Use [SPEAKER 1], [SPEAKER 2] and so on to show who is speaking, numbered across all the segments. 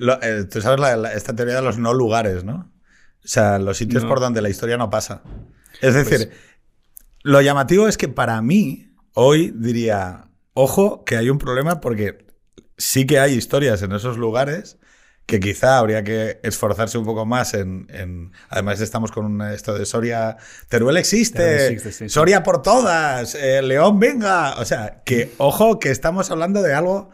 [SPEAKER 1] Lo- eh, Tú sabes la- la- esta teoría de los no lugares, ¿no? O sea, los sitios
[SPEAKER 2] No.
[SPEAKER 1] por donde la historia no pasa. Es decir, lo llamativo es que para mí, hoy diría, ojo, que hay un problema porque sí que hay historias en esos lugares que quizá habría que esforzarse un poco más en... en- además estamos con un- esto de Soria, Teruel existe,
[SPEAKER 2] Teruel existe, sí, sí.
[SPEAKER 1] Soria por todas, eh, León venga. O sea, que ojo que estamos hablando de algo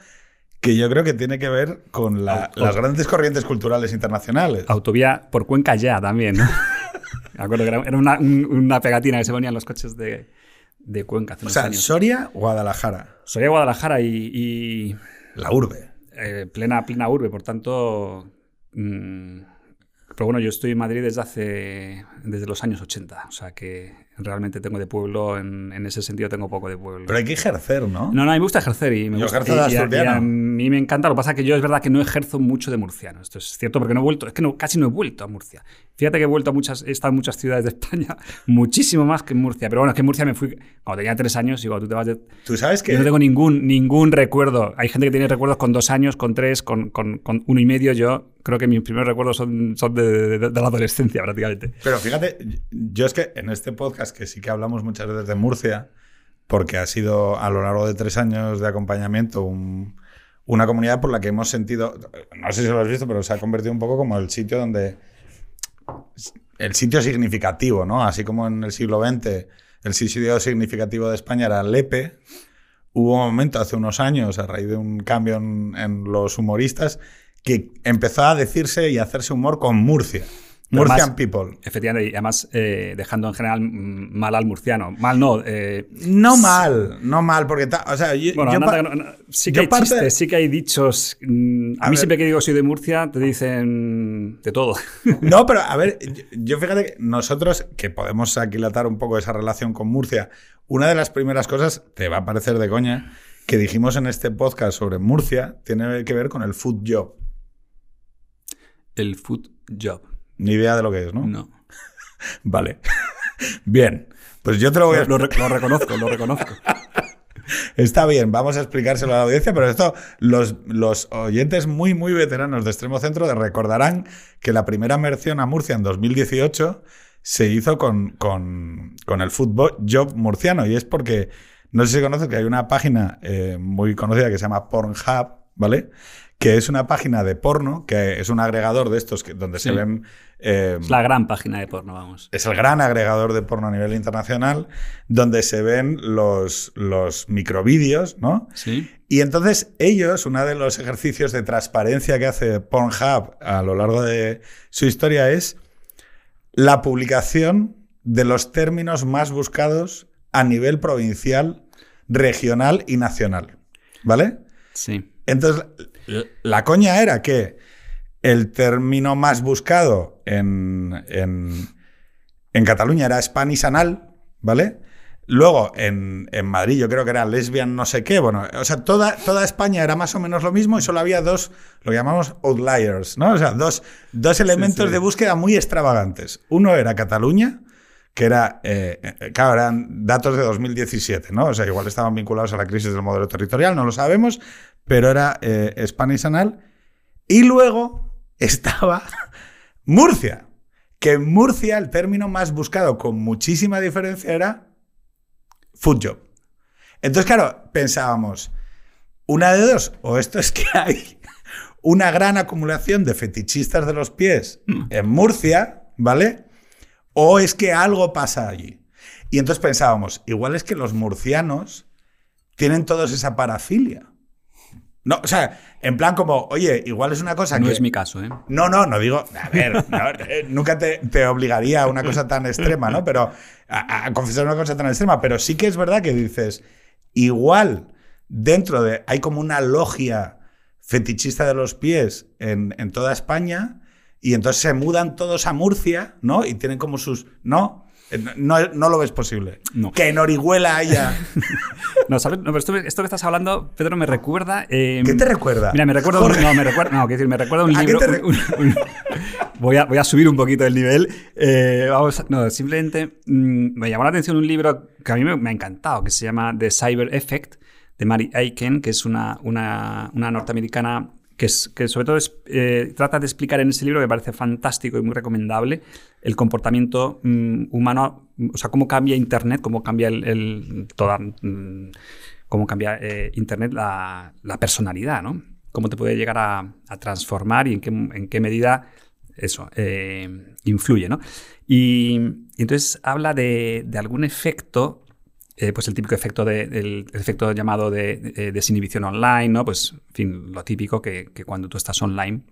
[SPEAKER 1] que yo creo que tiene que ver con la- las grandes corrientes culturales internacionales.
[SPEAKER 2] Autovía por Cuenca ya también, ¿no? Me acuerdo que era, una, un- una pegatina que se ponían los coches de, de Cuenca hace
[SPEAKER 1] O
[SPEAKER 2] unos
[SPEAKER 1] sea,
[SPEAKER 2] años.
[SPEAKER 1] Soria, Guadalajara,
[SPEAKER 2] de Guadalajara y, y,
[SPEAKER 1] la urbe.
[SPEAKER 2] eh, plena, plena urbe, por tanto. mm, pero bueno, yo estoy en Madrid desde hace. desde los años 80. O sea que realmente tengo de pueblo, en, en ese sentido tengo poco de pueblo.
[SPEAKER 1] Pero hay que ejercer, ¿no?
[SPEAKER 2] No, no, a mí me gusta ejercer y me
[SPEAKER 1] Yo
[SPEAKER 2] gusta,
[SPEAKER 1] ejerzo de
[SPEAKER 2] y- y a- y a mí me encanta. Lo que pasa es que yo es verdad que no ejerzo mucho de murciano. Esto es cierto porque no he vuelto, es que no, casi no he vuelto a Murcia. Fíjate que he vuelto a muchas, he estado en muchas ciudades de España, muchísimo más que en Murcia. Pero bueno, es que en Murcia me fui cuando tenía tres años y cuando tú te vas de,
[SPEAKER 1] Tú sabes que...
[SPEAKER 2] yo no tengo ningún, ningún recuerdo. Hay gente que tiene recuerdos con dos años, con tres, con, con- con uno y medio. Yo creo que mis primeros recuerdos son, son de, de- de la adolescencia prácticamente.
[SPEAKER 1] Pero fíjate, yo es que en este podcast que sí que hablamos muchas veces de Murcia, porque ha sido a lo largo de tres años de acompañamiento un- una comunidad por la que hemos sentido, no sé si lo has visto, pero se ha convertido un poco como el sitio donde, el sitio significativo, ¿no? Así como en el siglo XX el sitio significativo de España era Lepe, hubo un momento hace unos años, a raíz de un cambio en, los humoristas, que empezó a decirse y hacerse humor con Murcia. Murcian People.
[SPEAKER 2] Efectivamente, y además eh, dejando en general mal al murciano. Mal no. eh,
[SPEAKER 1] No mal, no mal, porque, ta- o sea, yo,
[SPEAKER 2] Bueno,
[SPEAKER 1] yo
[SPEAKER 2] no- sí que hay
[SPEAKER 1] parte-
[SPEAKER 2] chistes, sí que hay dichos. mm, A,
[SPEAKER 1] A
[SPEAKER 2] mí
[SPEAKER 1] ver.
[SPEAKER 2] siempre que digo soy de Murcia, te dicen de todo.
[SPEAKER 1] No, pero a ver, yo, yo fíjate que nosotros, que podemos aquilatar un poco esa relación con Murcia, una de las primeras cosas, te va a parecer de coña, que dijimos en este podcast sobre Murcia, tiene que ver con el food job.
[SPEAKER 2] El food job.
[SPEAKER 1] Ni idea de lo que es, ¿no?
[SPEAKER 2] No.
[SPEAKER 1] Vale. Bien. Pues yo te lo voy a
[SPEAKER 2] Lo, lo re- lo reconozco, lo reconozco.
[SPEAKER 1] Está bien, vamos a explicárselo a la audiencia, pero esto los, los oyentes muy, muy veteranos de Extremo Centro recordarán que la primera mención a Murcia en 2018 se hizo con, con, con el fútbol job murciano y es porque, no sé si conoces que hay una página eh, muy conocida que se llama Pornhub, ¿vale? Que es una página de porno, que es un agregador de estos que, donde se ven... eh,
[SPEAKER 2] Es la gran página de porno, vamos.
[SPEAKER 1] es el gran agregador de porno a nivel internacional, donde se ven los, los microvídeos, ¿no?
[SPEAKER 2] Sí.
[SPEAKER 1] Y entonces ellos, uno de los ejercicios de transparencia que hace Pornhub a lo largo de su historia es la publicación de los términos más buscados a nivel provincial, regional y nacional. ¿Vale?
[SPEAKER 2] Sí.
[SPEAKER 1] Entonces, la coña era que el término más buscado en, en, en Cataluña era Spanish anal, ¿vale? Luego en, en Madrid yo creo que era lesbian no sé qué, bueno, o sea, toda, toda España era más o menos lo mismo y solo había dos, lo que llamamos outliers, ¿no? O sea, dos, dos elementos
[SPEAKER 2] sí.
[SPEAKER 1] de búsqueda muy extravagantes. Uno era Cataluña, que era, eh, eh, claro, eran datos de 2017, ¿no? O sea, igual estaban vinculados a la crisis del modelo territorial, no lo sabemos, pero era eh, Spanish Anal. Y luego estaba Murcia, que en Murcia el término más buscado con muchísima diferencia era food job. Entonces, claro, pensábamos, una de dos, o esto es que hay una gran acumulación de fetichistas de los pies en Murcia, ¿vale? O es que algo pasa allí. Y entonces pensábamos, igual es que los murcianos tienen todos esa parafilia. No, o sea, en plan como, oye, igual es una cosa
[SPEAKER 2] No
[SPEAKER 1] que...
[SPEAKER 2] es mi caso, ¿eh?
[SPEAKER 1] No, no, no digo, a ver, no, eh, nunca te, te obligaría a una cosa tan extrema, ¿no? Pero a, a confesar una cosa tan extrema, pero sí que es verdad que dices, igual dentro de, hay como una logia fetichista de los pies en, en toda España y entonces se mudan todos a Murcia, ¿no? Y tienen como sus, ¿no? Eh, No, no lo ves posible.
[SPEAKER 2] No.
[SPEAKER 1] Que en Orihuela haya...
[SPEAKER 2] No, ¿sabes? No, pero esto, esto que estás hablando, Pedro, me recuerda. eh,
[SPEAKER 1] ¿Qué te recuerda?
[SPEAKER 2] Mira, me recuerda. Un, no, me recuerda. No, quiero decir, me recuerda un
[SPEAKER 1] ¿A qué
[SPEAKER 2] libro.
[SPEAKER 1] te re-
[SPEAKER 2] un- un- un- voy, a, voy a subir un poquito el nivel. Eh, vamos, no, simplemente mm, me llamó la atención un libro que a mí me, me ha encantado, que se llama The Cyber Effect, de Mary Aiken, que es una, una, una norteamericana que, es, que sobre todo es, eh, trata de explicar en ese libro, que me parece fantástico y muy recomendable, el comportamiento mm, humano, o sea, cómo cambia Internet, cómo cambia el, toda, mm, cómo cambia eh, Internet la, la personalidad, ¿no? Cómo te puede llegar a, a transformar y en qué, en qué medida eso eh, influye, ¿no? Y, y entonces habla de, de algún efecto eh, pues el típico efecto de, el efecto llamado de, de desinhibición online, ¿no? Pues, en fin, lo típico que, que cuando tú estás online,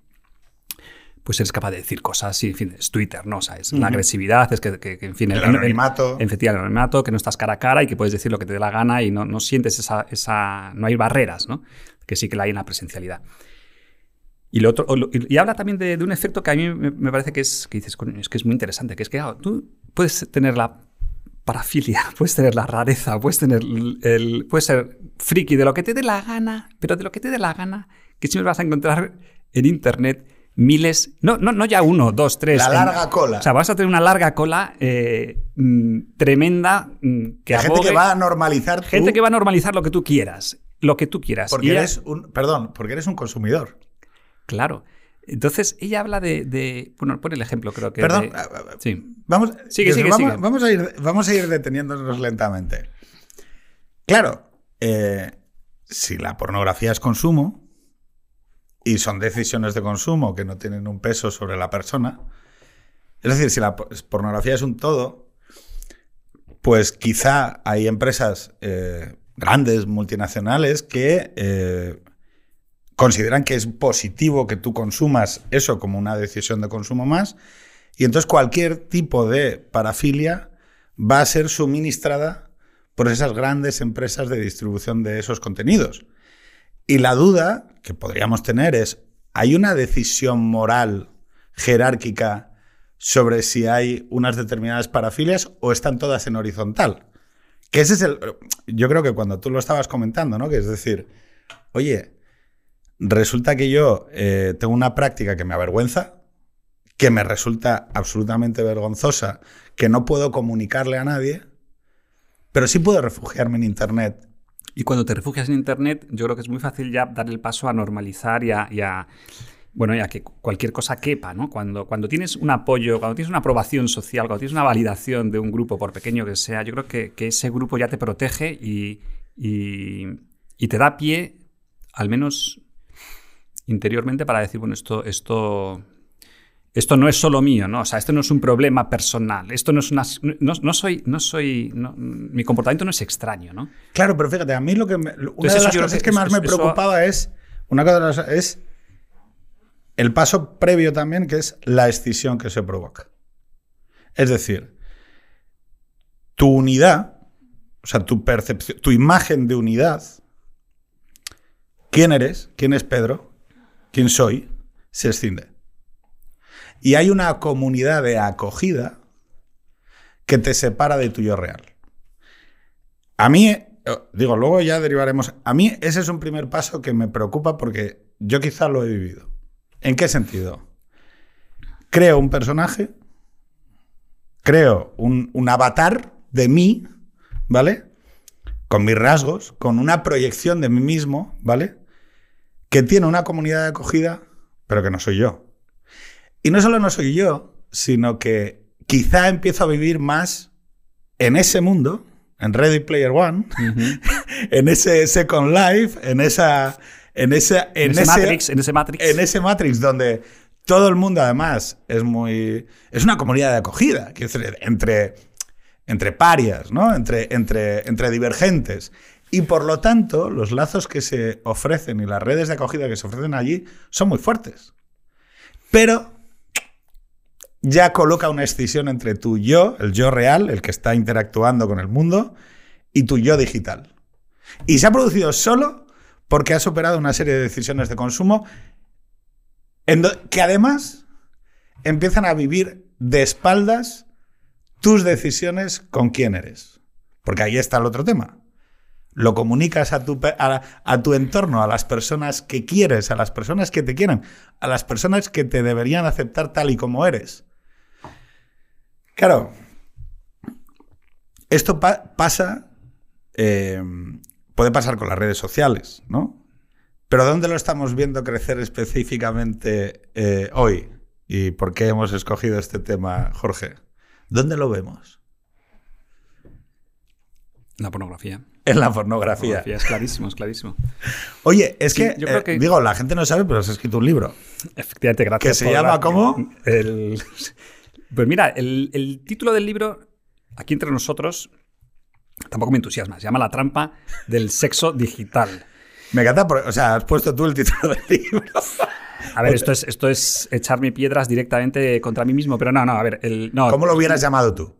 [SPEAKER 2] pues eres capaz de decir cosas y, en fin, es Twitter, ¿no? O sea, es la agresividad, es que, que- que, en fin...
[SPEAKER 1] El anonimato.
[SPEAKER 2] En efectivamente, el anonimato, que no estás cara a cara y que puedes decir lo que te dé la gana y no, no sientes esa, esa... No hay barreras, ¿no? Que sí que la hay en la presencialidad. Y, lo otro, y habla también de, de un efecto que a mí me, parece que es, que dices, "Coño, es que es muy interesante, que es que claro, tú puedes tener la parafilia, puedes tener la rareza, puedes tener el, el- puedes ser friki de lo que te dé la gana, pero de lo que te dé la gana, que siempre vas a encontrar en internet miles, no, no, no ya uno, dos, tres.
[SPEAKER 1] La
[SPEAKER 2] en-
[SPEAKER 1] larga cola.
[SPEAKER 2] O sea, vas a tener una larga cola eh, mm, tremenda mm, que
[SPEAKER 1] La gente que va a normalizar
[SPEAKER 2] gente que va a normalizar lo que tú quieras, lo que tú quieras.
[SPEAKER 1] Porque
[SPEAKER 2] Y
[SPEAKER 1] eres un... Perdón, porque eres un consumidor.
[SPEAKER 2] Claro. Entonces, ella habla de. de- bueno, pone el ejemplo, creo que.
[SPEAKER 1] Perdón,
[SPEAKER 2] de-
[SPEAKER 1] ah, ah,
[SPEAKER 2] sí.
[SPEAKER 1] Vamos,
[SPEAKER 2] Sigue,
[SPEAKER 1] Jesús,
[SPEAKER 2] sigue,
[SPEAKER 1] vamos,
[SPEAKER 2] sigue.
[SPEAKER 1] vamos a ir, vamos a ir deteniéndonos lentamente. Claro, eh, si la pornografía es consumo y son decisiones de consumo que no tienen un peso sobre la persona, es decir, si la po- pornografía es un todo, pues quizá hay empresas eh, grandes, multinacionales, que eh, consideran que es positivo que tú consumas eso como una decisión de consumo más, y entonces cualquier tipo de parafilia va a ser suministrada por esas grandes empresas de distribución de esos contenidos. Y la duda que podríamos tener es, ¿hay una decisión moral jerárquica sobre si hay unas determinadas parafilias o están todas en horizontal? Que ese es el... Yo creo que cuando tú lo estabas comentando, ¿no? Que es decir, oye, resulta que yo eh, tengo una práctica que me avergüenza, que me resulta absolutamente vergonzosa, que no puedo comunicarle a nadie, pero sí puedo refugiarme en Internet.
[SPEAKER 2] Y cuando te refugias en Internet, yo creo que es muy fácil ya dar el paso a normalizar y a. a- bueno, ya que cualquier cosa quepa, ¿no? Cuando, cuando tienes un apoyo, cuando tienes una aprobación social, cuando tienes una validación de un grupo, por pequeño que sea, yo creo que, que ese grupo ya te protege y, y te da pie, al menos interiormente, para decir, bueno, esto, esto, esto no es solo mío, ¿no? O sea, esto no es un problema personal, esto no es una... No, no soy... No soy no- mi comportamiento no es extraño, ¿no?
[SPEAKER 1] Claro, pero fíjate, a mí lo que me- una
[SPEAKER 2] Entonces,
[SPEAKER 1] de las cosas
[SPEAKER 2] que
[SPEAKER 1] más me
[SPEAKER 2] eso-
[SPEAKER 1] preocupaba es una cosa es el paso previo también, que es la escisión que se provoca. Es decir, tu unidad, o sea, tu percepción, tu imagen de unidad, quién eres, quién es Pedro, quién soy, se escinde. Y hay una comunidad de acogida que te separa de tu yo real. A mí, eh, digo, luego ya derivaremos. A mí ese es un primer paso que me preocupa porque yo quizá lo he vivido. ¿En qué sentido? Creo un personaje, creo un avatar de mí, ¿vale? Con mis rasgos, con una proyección de mí mismo, ¿vale? Que tiene una comunidad de acogida, pero que no soy yo. Y no solo no soy yo, sino que quizá empiezo a vivir más en ese mundo, en Ready Player One, en ese Second Life, en esa. En, esa,
[SPEAKER 2] En, ese, Matrix, en ese Matrix.
[SPEAKER 1] en ese Matrix donde todo el mundo además es muy es una comunidad de acogida quiero decir, entre entre parias no entre entre entre divergentes y por lo tanto los lazos que se ofrecen y las redes de acogida que se ofrecen allí son muy fuertes pero ya coloca una escisión entre tu yo el yo real el que está interactuando con el mundo y tu yo digital y se ha producido solo porque has superado una serie de decisiones de consumo que además empiezan a vivir de espaldas tus decisiones con quién eres. Porque ahí está el otro tema. Lo comunicas a tu, a, tu entorno, a las personas que quieres, a las personas que te quieren, a las personas que te deberían aceptar tal y como eres. Claro, esto pa- pasa, eh, puede pasar con las redes sociales, ¿no? Pero ¿dónde lo estamos viendo crecer específicamente eh, hoy? ¿Y por qué hemos escogido este tema, Jorge? ¿Dónde lo vemos?
[SPEAKER 2] La pornografía.
[SPEAKER 1] En la pornografía.
[SPEAKER 2] Es clarísimo, es clarísimo.
[SPEAKER 1] Oye, es que, eh, digo, la gente no sabe, pero has escrito un libro.
[SPEAKER 2] Efectivamente, gracias.
[SPEAKER 1] ¿Que se llama cómo?
[SPEAKER 2] Pues mira, el, título del libro, aquí entre nosotros, tampoco me entusiasma. Se llama La trampa del sexo digital.
[SPEAKER 1] Me encanta, o sea, has puesto tú el título del libro.
[SPEAKER 2] A ver, esto es, esto es echarme piedras directamente contra mí mismo, pero no, no, a ver. El, no,
[SPEAKER 1] ¿Cómo lo hubieras llamado tú?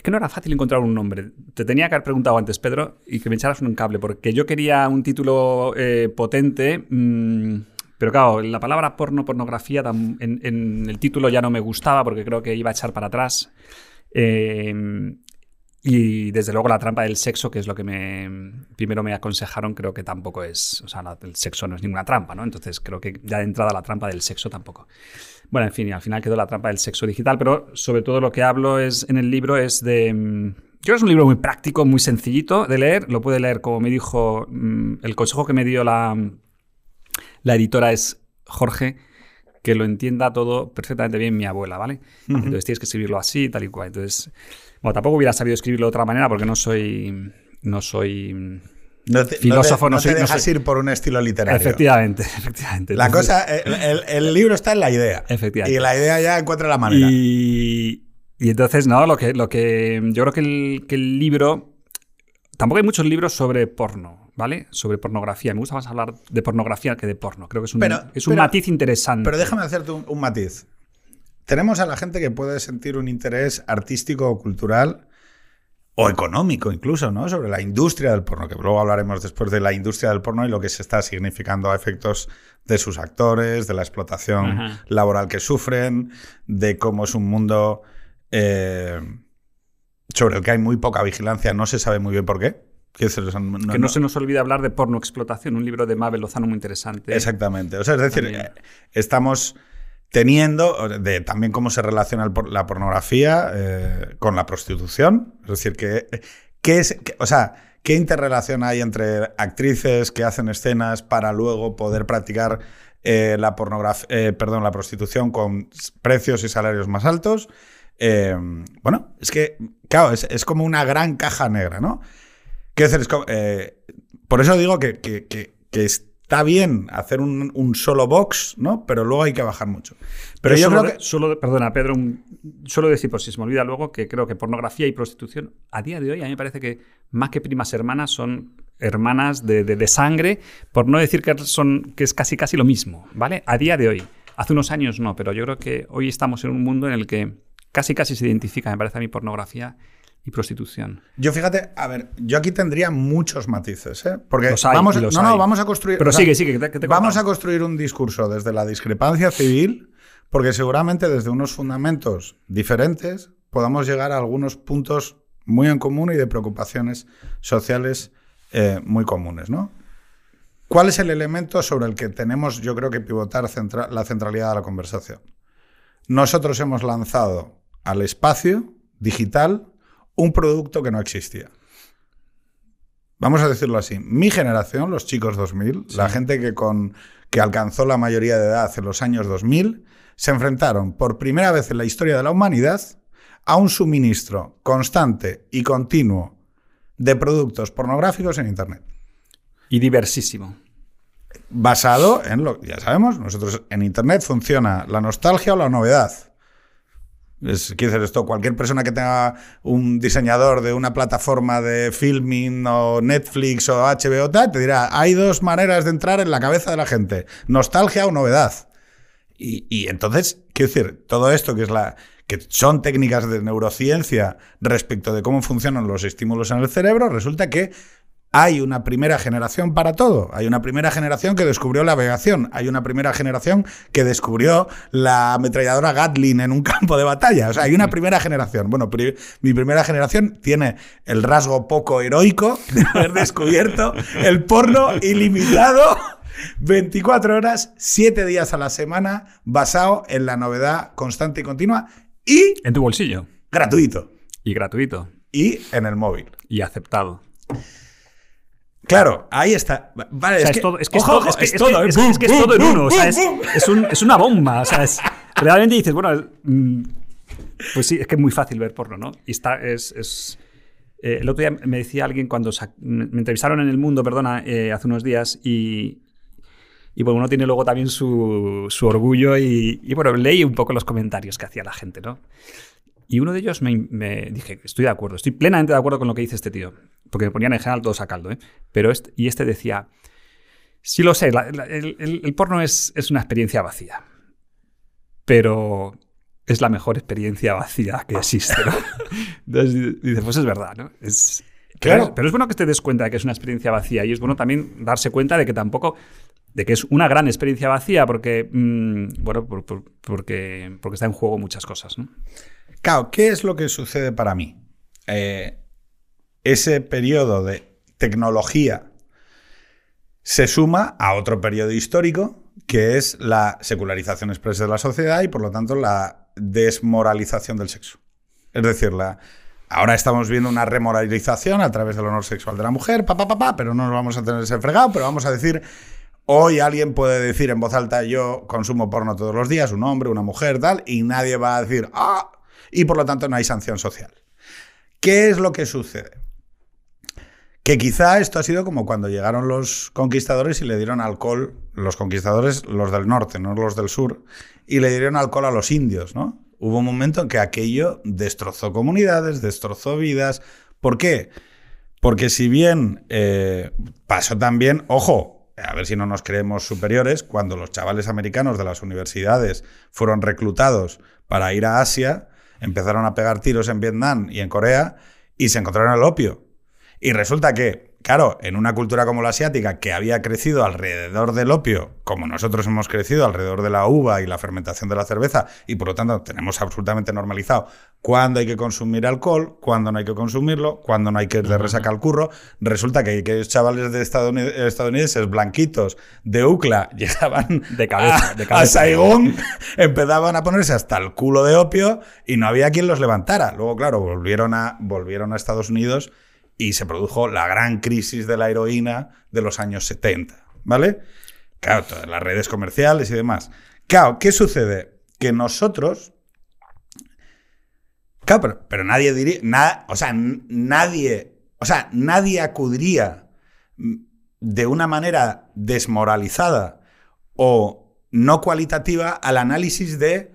[SPEAKER 2] Es que no era fácil encontrar un nombre. Te tenía que haber preguntado antes, Pedro, y que me echaras un cable, porque yo quería un título eh, potente, mm, pero claro, la palabra porno, pornografía, en, el título ya no me gustaba porque creo que iba a echar para atrás. Eh, y desde luego la trampa del sexo, que es lo que me primero me aconsejaron, creo que tampoco es, o sea, el sexo no es ninguna trampa, ¿no? Entonces creo que ya de entrada la trampa del sexo tampoco. Bueno, en fin, y al final quedó la trampa del sexo digital, pero sobre todo lo que hablo es en el libro es de... Mm, yo creo que es un libro muy práctico, muy sencillito de leer, lo puede leer como me dijo, mm, el consejo que me dio la, la editora es Jorge, que lo entienda todo perfectamente bien mi abuela, ¿vale? Entonces tienes que escribirlo así, tal y cual. Entonces, bueno, tampoco hubiera sabido escribirlo de otra manera porque no soy. No soy. Filósofo,
[SPEAKER 1] no, te, dejas ir por un estilo literario.
[SPEAKER 2] Efectivamente, efectivamente.
[SPEAKER 1] La cosa, el, libro está en la idea.
[SPEAKER 2] Efectivamente.
[SPEAKER 1] Y la idea ya encuentra la manera.
[SPEAKER 2] Y, entonces, no, lo que, lo que yo creo que el, que el libro. Tampoco hay muchos libros sobre porno, ¿vale? Sobre pornografía. Me gusta más hablar de pornografía que de porno. Creo que es un, es un matiz interesante.
[SPEAKER 1] Pero déjame hacerte un matiz. Tenemos a la gente que puede sentir un interés artístico o cultural o económico incluso, ¿no? Sobre la industria del porno, que luego hablaremos después de la industria del porno y lo que se está significando a efectos de sus actores, de la explotación laboral que sufren, de cómo es un mundo eh, sobre el que hay muy poca vigilancia, no se sabe muy bien por qué.
[SPEAKER 2] que no, se nos olvide hablar de porno explotación, un libro de Mabel Lozano muy interesante.
[SPEAKER 1] Exactamente. O sea, es decir, eh, estamos teniendo de también cómo se relaciona la pornografía eh, con la prostitución. Es decir, que, ¿qué es, o sea, ¿qué interrelación hay entre actrices que hacen escenas para luego poder practicar eh, la pornografía, eh, perdón, la prostitución con precios y salarios más altos? bueno, es que, claro, es, como una gran caja negra, ¿no? Por eso digo que, que, que está bien hacer un, solo box, ¿no? Pero luego hay que bajar mucho. Pero yo, creo que...
[SPEAKER 2] Solo, perdona, Pedro, solo decir, por si se me olvida luego, que creo que pornografía y prostitución, a día de hoy, a mí me parece que más que primas hermanas son hermanas de, sangre, por no decir que, son, que es casi casi lo mismo, ¿vale? A día de hoy. Hace unos años no, pero yo creo que hoy estamos en un mundo en el que casi casi se identifica, me parece a mí, pornografía y prostitución.
[SPEAKER 1] Yo fíjate, a ver, yo aquí tendría muchos matices, ¿eh? Porque vamos, no, no, vamos a construir.
[SPEAKER 2] Pero sigue, sigue, que te,
[SPEAKER 1] Vamos a construir un discurso desde la discrepancia civil, porque seguramente desde unos fundamentos diferentes podamos llegar a algunos puntos muy en común y de preocupaciones sociales eh, muy comunes, ¿no? ¿Cuál es el elemento sobre el que tenemos, yo creo que pivotar la centralidad de la conversación? Nosotros hemos lanzado al espacio digital un producto que no existía. Vamos a decirlo así. Mi generación, los chicos 2000, la gente que, con, que alcanzó la mayoría de edad en los años 2000, se enfrentaron por primera vez en la historia de la humanidad a un suministro constante y continuo de productos pornográficos en Internet.
[SPEAKER 2] Y diversísimo.
[SPEAKER 1] Basado en lo que ya sabemos, nosotros en Internet funciona la nostalgia o la novedad. Es, quiero decir esto, cualquier persona que tenga un diseñador de una plataforma de filming o Netflix o HBO te dirá, hay dos maneras de entrar en la cabeza de la gente, nostalgia o novedad. Y, y entonces, quiero decir, todo esto que es la que son técnicas de neurociencia respecto de cómo funcionan los estímulos en el cerebro, resulta que hay una primera generación para todo. Hay una primera generación que descubrió la navegación. Hay una primera generación que descubrió la ametralladora Gatling en un campo de batalla. O sea, hay una primera generación. Bueno, mi primera generación tiene el rasgo poco heroico de haber descubierto el porno ilimitado. 24 horas, 7 días a la semana, basado en la novedad constante y continua y...
[SPEAKER 2] En tu bolsillo.
[SPEAKER 1] Gratuito.
[SPEAKER 2] Y gratuito.
[SPEAKER 1] Y en el móvil.
[SPEAKER 2] Y aceptado.
[SPEAKER 1] Claro, ahí está. Vale,
[SPEAKER 2] O sea,
[SPEAKER 1] es,
[SPEAKER 2] es,
[SPEAKER 1] que,
[SPEAKER 2] todo, es que es
[SPEAKER 1] ojo,
[SPEAKER 2] todo,
[SPEAKER 1] ojo,
[SPEAKER 2] es que-
[SPEAKER 1] es
[SPEAKER 2] en uno. O sea,
[SPEAKER 1] bum,
[SPEAKER 2] es, un- una bomba. O sea, es, realmente dices, bueno, mm, pues sí, es que es muy fácil ver porno, ¿no? Y está, es. es- eh, el otro día me decía alguien cuando me me entrevistaron en El Mundo, perdona, eh, hace unos días, y, y bueno, uno tiene luego también su, su orgullo y, y, bueno, leí un poco los comentarios que hacía la gente, ¿no? Y uno de ellos me, me dije, estoy de acuerdo, estoy plenamente de acuerdo con lo que dice este tío, porque me ponían en general todos a caldo, ¿eh? Pero este, y este decía, sí lo sé, la- la- el, porno es, es una experiencia vacía, pero es la mejor experiencia vacía que existe, ¿no? Entonces dice, pues es verdad, ¿no? Es, pero,
[SPEAKER 1] Claro.
[SPEAKER 2] es, pero es bueno que te des cuenta de que es una experiencia vacía y es bueno también darse cuenta de que tampoco de que es una gran experiencia vacía porque mm, bueno por- por- porque porque está en juego muchas cosas ¿no?
[SPEAKER 1] Claro, ¿qué es lo que sucede para mí? Eh, ese periodo de tecnología se suma a otro periodo histórico que es la secularización expresa de la sociedad y por lo tanto la desmoralización del sexo. Es decir, la, ahora estamos viendo una remoralización a través del honor sexual de la mujer, pa, pa, pa, pa, pero no nos vamos a tener ese fregado, pero vamos a decir, hoy alguien puede decir en voz alta, yo consumo porno todos los días, un hombre, una mujer, tal, y nadie va a decir, ah, y por lo tanto no hay sanción social. ¿Qué es lo que sucede? Que quizá esto ha sido como cuando llegaron los conquistadores y le dieron alcohol, los conquistadores, los del norte, no los del sur, y le dieron alcohol a los indios, ¿no? Hubo un momento en que aquello destrozó comunidades, destrozó vidas. ¿Por qué? Porque si bien eh, pasó también, ojo, a ver si no nos creemos superiores, cuando los chavales americanos de las universidades fueron reclutados para ir a Asia, empezaron a pegar tiros en Vietnam y en Corea y se encontraron el opio. Y resulta que, claro, en una cultura como la asiática, que había crecido alrededor del opio, como nosotros hemos crecido alrededor de la uva y la fermentación de la cerveza, y por lo tanto tenemos absolutamente normalizado cuándo hay que consumir alcohol, cuándo no hay que consumirlo, cuándo no hay que ir de resaca al curro, resulta que aquellos chavales de estadounid- estadounidenses blanquitos de UCLA llegaban
[SPEAKER 2] De cabeza,
[SPEAKER 1] a,
[SPEAKER 2] de cabeza.
[SPEAKER 1] a Saigón, empezaban a ponerse hasta el culo de opio y no había quien los levantara. Luego, claro, volvieron a, volvieron a Estados Unidos y se produjo la gran crisis de la heroína de los años 70, ¿vale? Claro, todas las redes comerciales y demás. Claro, ¿qué sucede? Que nosotros... Pero, pero nadie diría... na- o sea, nadie... O sea, nadie acudiría mm, de una manera desmoralizada o no cualitativa al análisis de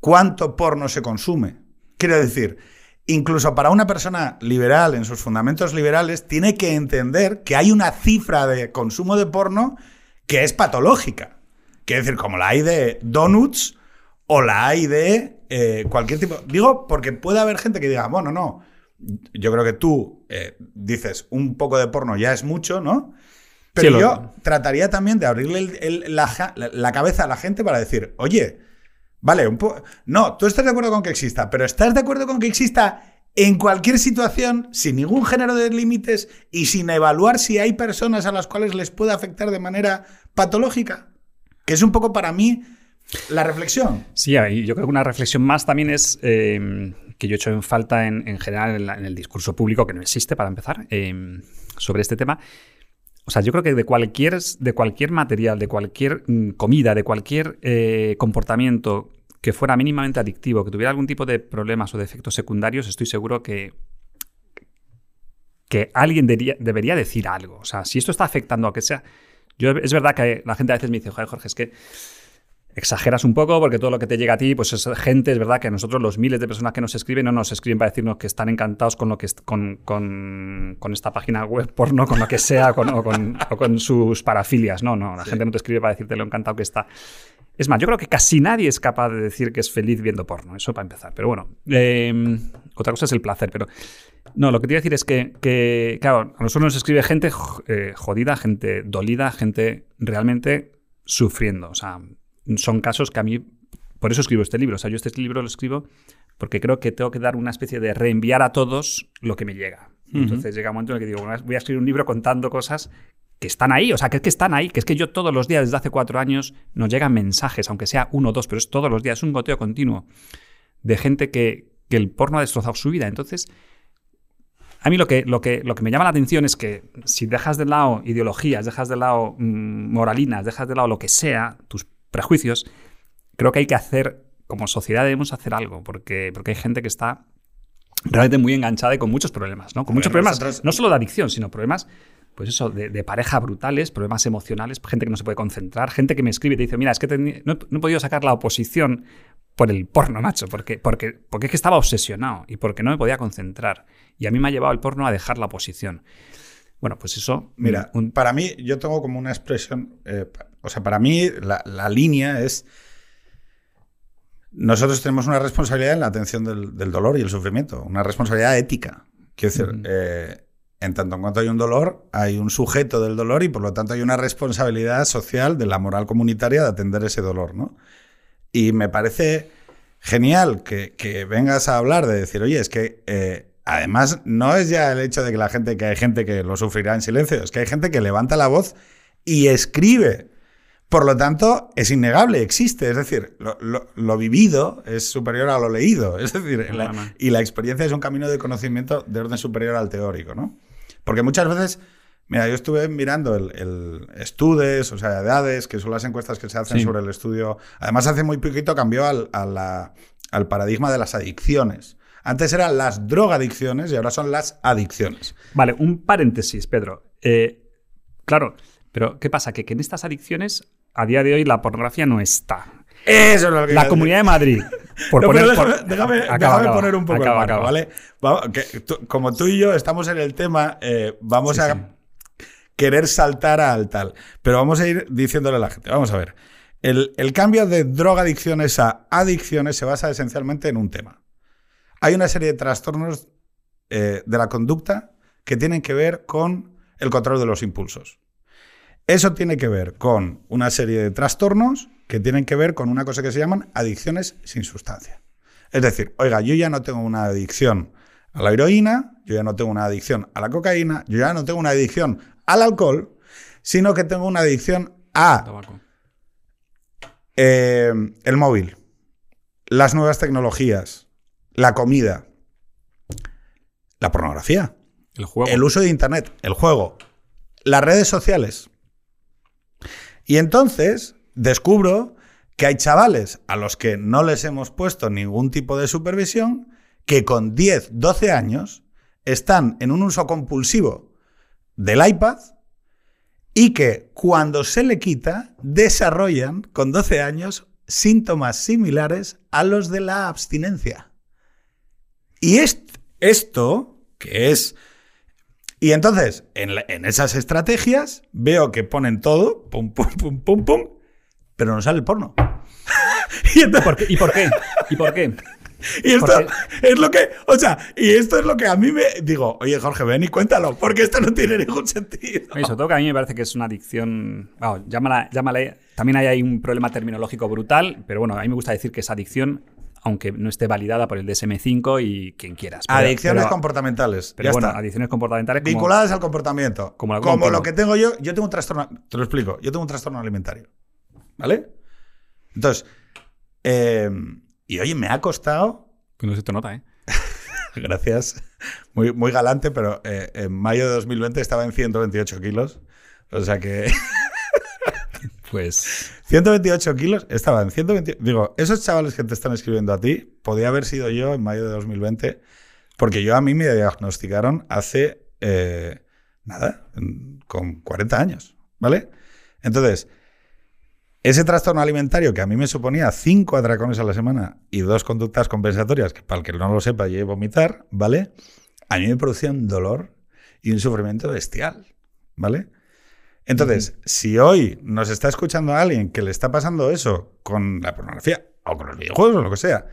[SPEAKER 1] cuánto porno se consume. Quiero decir, incluso para una persona liberal, en sus fundamentos liberales, tiene que entender que hay una cifra de consumo de porno que es patológica. Quiero decir, como la hay de donuts o la hay de eh, cualquier tipo. Digo, porque puede haber gente que diga, bueno, no, yo creo que tú eh, dices un poco de porno ya es mucho, ¿no? Pero
[SPEAKER 2] Sí, lo-
[SPEAKER 1] yo trataría también de abrirle el- el- la, cabeza a la gente para decir, oye, vale, un poco... No, tú estás de acuerdo con que exista, pero ¿estás de acuerdo con que exista en cualquier situación, sin ningún género de límites y sin evaluar si hay personas a las cuales les puede afectar de manera patológica? Que es un poco para mí la reflexión.
[SPEAKER 2] Sí, yo creo que una reflexión más también es eh, que yo he hecho en falta en, en general en el discurso público, que no existe para empezar, eh, sobre este tema. O sea, yo creo que de cualquier, de cualquier material, de cualquier mm, comida, de cualquier eh, comportamiento que fuera mínimamente adictivo, que tuviera algún tipo de problemas o de efectos secundarios, estoy seguro que, que alguien debería, debería decir algo. O sea, si esto está afectando a que sea... Yo, es verdad que la gente a veces me dice, joder, Jorge, es que exageras un poco porque todo lo que te llega a ti, pues es gente, es verdad que a nosotros los miles de personas que nos escriben no nos escriben para decirnos que están encantados con lo que con, con, con esta página web porno, con lo que sea, con, o, con, o con sus parafilias. No, no, la gente no te escribe para decirte lo encantado que está. Es más, yo creo que casi nadie es capaz de decir que es feliz viendo porno, eso para empezar. Pero bueno, eh, otra cosa es el placer, pero... No, lo que te iba a decir es que, que, claro, a nosotros nos escribe gente eh, jodida, gente dolida, gente realmente sufriendo. O sea, son casos que a mí, por eso escribo este libro. O sea, yo este libro lo escribo porque creo que tengo que dar una especie de reenviar a todos lo que me llega. Entonces llega un momento en el que digo, voy a escribir un libro contando cosas que están ahí, o sea, que es que están ahí, que es que yo todos los días desde hace cuatro años nos llegan mensajes, aunque sea uno o dos, pero es todos los días, es un goteo continuo de gente que, que el porno ha destrozado su vida. Entonces, A mí lo que, lo, que, lo que me llama la atención es que si dejas de lado ideologías, dejas de lado mm, moralinas, dejas de lado lo que sea, tus prejuicios, creo que hay que hacer, como sociedad debemos hacer algo, porque, porque hay gente que está realmente muy enganchada y con muchos problemas, ¿no? Con muchos problemas, no solo de adicción, sino problemas pues eso, de, pareja brutales, problemas emocionales, gente que no se puede concentrar, gente que me escribe y te dice, mira, es que no, he podido sacar la oposición por el porno, macho, porque, porque, porque es que estaba obsesionado y porque no me podía concentrar. Y a mí me ha llevado el porno a dejar la oposición. Bueno, pues eso...
[SPEAKER 1] Mira, para mí, yo tengo como una expresión, eh, o sea, para mí la, línea es... Nosotros tenemos una responsabilidad en la atención del, dolor y el sufrimiento, una responsabilidad ética. Quiero decir, eh, en tanto en cuanto hay un dolor, hay un sujeto del dolor y por lo tanto hay una responsabilidad social de la moral comunitaria de atender ese dolor, ¿no? Y me parece genial que, vengas a hablar de decir, oye, es que eh, además no es ya el hecho de que la gente, que hay gente que lo sufrirá en silencio, es que hay gente que levanta la voz y escribe. Por lo tanto, es innegable, existe. Es decir, lo, vivido es superior a lo leído. Es decir, y la experiencia es un camino de conocimiento de orden superior al teórico, ¿no? Porque muchas veces, mira, yo estuve mirando el, el estudes, o sea, edades, que son las encuestas que se hacen sobre el estudio. Además, hace muy poquito cambió al, al paradigma de las adicciones. Antes eran las drogadicciones y ahora son las adicciones.
[SPEAKER 2] Vale, un paréntesis, Pedro. Eh, claro, pero ¿qué pasa? Que, que en estas adicciones, a día de hoy, la pornografía no está.
[SPEAKER 1] Eso es lo que
[SPEAKER 2] La Comunidad de Madrid.
[SPEAKER 1] Por déjame, poner un poco acaba, el ¿vale? como tú y yo estamos en el tema, eh, vamos a querer saltar al tal. Pero vamos a ir diciéndole a la gente. Vamos a ver. El, cambio de drogadicciones a adicciones se basa esencialmente en un tema. Hay una serie de trastornos eh, de la conducta que tienen que ver con el control de los impulsos. Eso tiene que ver con una serie de trastornos que tienen que ver con una cosa que se llaman adicciones sin sustancia. Es decir, oiga, yo ya no tengo una adicción a la heroína, yo ya no tengo una adicción a la cocaína, yo ya no tengo una adicción al alcohol, sino que tengo una adicción a eh, el móvil, las nuevas tecnologías, la comida, la pornografía,
[SPEAKER 2] el, juego.
[SPEAKER 1] el uso de Internet, el juego, las redes sociales. Y entonces descubro que hay chavales a los que no les hemos puesto ningún tipo de supervisión que con 10, 12 años están en un uso compulsivo del iPad y que cuando se le quita desarrollan con 12 años síntomas similares a los de la abstinencia. Y esto, que es y entonces, en, esas estrategias, veo que ponen todo, pum, pum, pum, pum, pum, pero no sale el porno.
[SPEAKER 2] ¿Y, ¿Por qué? ¿Y por qué? ¿Y por qué?
[SPEAKER 1] Y esto es lo que, o sea, y esto es lo que a mí me digo, oye Jorge, ven y cuéntalo, porque esto no tiene ningún sentido.
[SPEAKER 2] Sobre todo que a mí me parece que es una adicción, wow, llámala, llámala, también hay, hay un problema terminológico brutal, pero bueno, a mí me gusta decir que es adicción aunque no esté validada por el DSM5 y quien quieras.
[SPEAKER 1] adicciones comportamentales.
[SPEAKER 2] Pero bueno, adicciones comportamentales.
[SPEAKER 1] Vinculadas al comportamiento. Como, lo que tengo yo, yo tengo un trastorno, te lo explico, yo tengo un trastorno alimentario. ¿Vale? Entonces, eh, y oye, me ha costado...
[SPEAKER 2] No se te nota, ¿eh?
[SPEAKER 1] Gracias. Muy, muy galante, pero eh, en mayo de 2020 estaba en 128 kilos. O sea que...
[SPEAKER 2] Pues.
[SPEAKER 1] 128 kilos, estaba en 128. Digo, esos chavales que te están escribiendo a ti, podía haber sido yo en mayo de 2020, porque yo a mí me diagnosticaron hace. Eh, nada, con 40 años, ¿vale? Entonces, ese trastorno alimentario que a mí me suponía 5 atracones a la semana y dos conductas compensatorias, que para el que no lo sepa, yo vomitar, ¿vale? A mí me producía un dolor y un sufrimiento bestial, ¿vale? Entonces, si hoy nos está escuchando a alguien que le está pasando eso con la pornografía o con los videojuegos o lo que sea,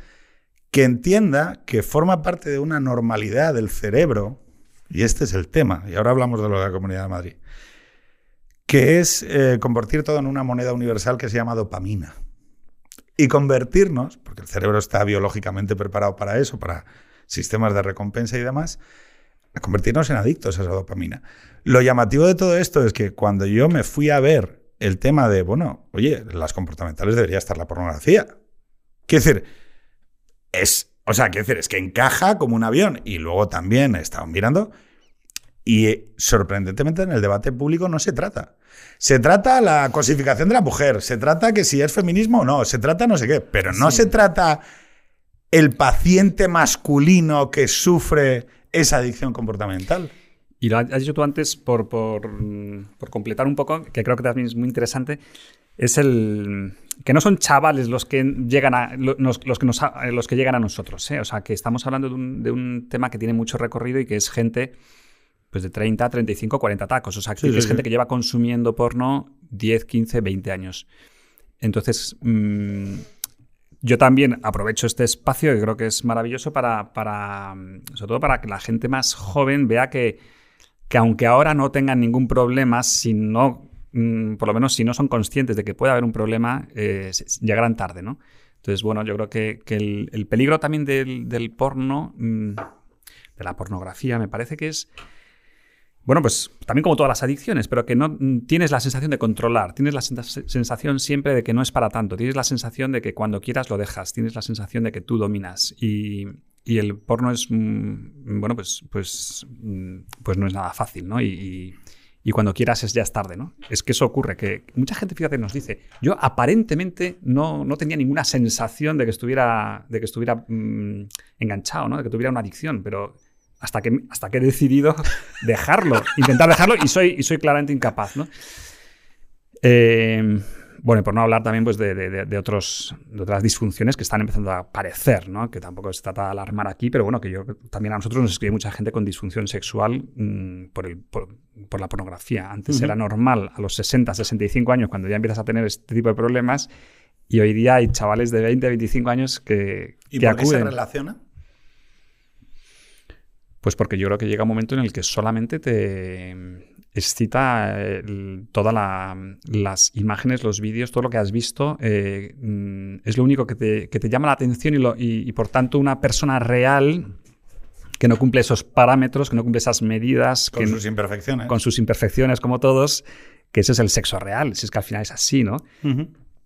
[SPEAKER 1] que entienda que forma parte de una normalidad del cerebro, y este es el tema, y ahora hablamos de lo de la Comunidad de Madrid, que es eh, convertir todo en una moneda universal que se llama dopamina. Y convertirnos, porque el cerebro está biológicamente preparado para eso, para sistemas de recompensa y demás, a convertirnos en adictos a esa dopamina. Lo llamativo de todo esto es que cuando yo me fui a ver el tema de, bueno, oye, las comportamentales debería estar la pornografía. Quiero decir, es O sea, quiero decir, es que encaja como un avión. Y luego también he estado mirando. Y eh, sorprendentemente en el debate público no se trata. Se trata la cosificación de la mujer, se trata que si es feminismo o no, se trata no sé qué, pero no
[SPEAKER 2] Sí.
[SPEAKER 1] se trata el paciente masculino que sufre esa adicción comportamental.
[SPEAKER 2] Y lo has dicho tú antes, por, por, mm, por completar un poco, que creo que también es muy interesante, es el que no son chavales los que llegan a los que nos ha- los que llegan a nosotros, ¿eh? o sea que estamos hablando de un, de un tema que tiene mucho recorrido y que es gente pues de 30, 35, 40 tacos, o sea que
[SPEAKER 1] Sí, sí,
[SPEAKER 2] es
[SPEAKER 1] sí.
[SPEAKER 2] gente que lleva consumiendo porno 10, 15, 20 años. Entonces, mm, yo también aprovecho este espacio que creo que es maravilloso para, para mm, sobre todo para que la gente más joven vea que, que aunque ahora no tengan ningún problema, si no, mm, por lo menos si no son conscientes de que puede haber un problema, eh, llegarán tarde, ¿no? Entonces, bueno, yo creo que, el, el peligro también del, del porno, mm, de la pornografía, me parece que es bueno, pues también como todas las adicciones, pero que no mm, tienes la sensación de controlar, tienes la sens- sensación siempre de que no es para tanto, tienes la sensación de que cuando quieras lo dejas, tienes la sensación de que tú dominas y, y el porno es, mm, bueno, pues, pues, mm, pues no es nada fácil, ¿no? Y, y- cuando quieras es ya es tarde, ¿no? Es que eso ocurre, que mucha gente, fíjate, nos dice, yo aparentemente no, no tenía ninguna sensación de que estuviera, de que estuviera mm, enganchado, ¿no? De que tuviera una adicción, pero hasta que, hasta que he decidido dejarlo, intentar dejarlo y soy, y soy claramente incapaz, ¿no? Eh, bueno, y por no hablar también pues, de, de- otros, de otras disfunciones que están empezando a aparecer, ¿no? que tampoco se trata de alarmar aquí, pero bueno, que yo también a nosotros nos escribe mucha gente con disfunción sexual mm, por, el, por, por la pornografía. Antes era normal a los 60, 65 años, cuando ya empiezas a tener este tipo de problemas, y hoy día hay chavales de 20, 25 años que,
[SPEAKER 1] ¿Y
[SPEAKER 2] que
[SPEAKER 1] por qué se relaciona?
[SPEAKER 2] Pues porque yo creo que llega un momento en el que solamente te excita el- todas las imágenes, los vídeos, todo lo que has visto, eh, mm, es lo único que te, que te llama la atención y, lo- y- y, por tanto una persona real que no cumple esos parámetros, que no cumple esas medidas,
[SPEAKER 1] Con
[SPEAKER 2] que no-
[SPEAKER 1] sus imperfecciones.
[SPEAKER 2] con sus imperfecciones como todos, que ese es el sexo real, si es que al final es así, ¿no?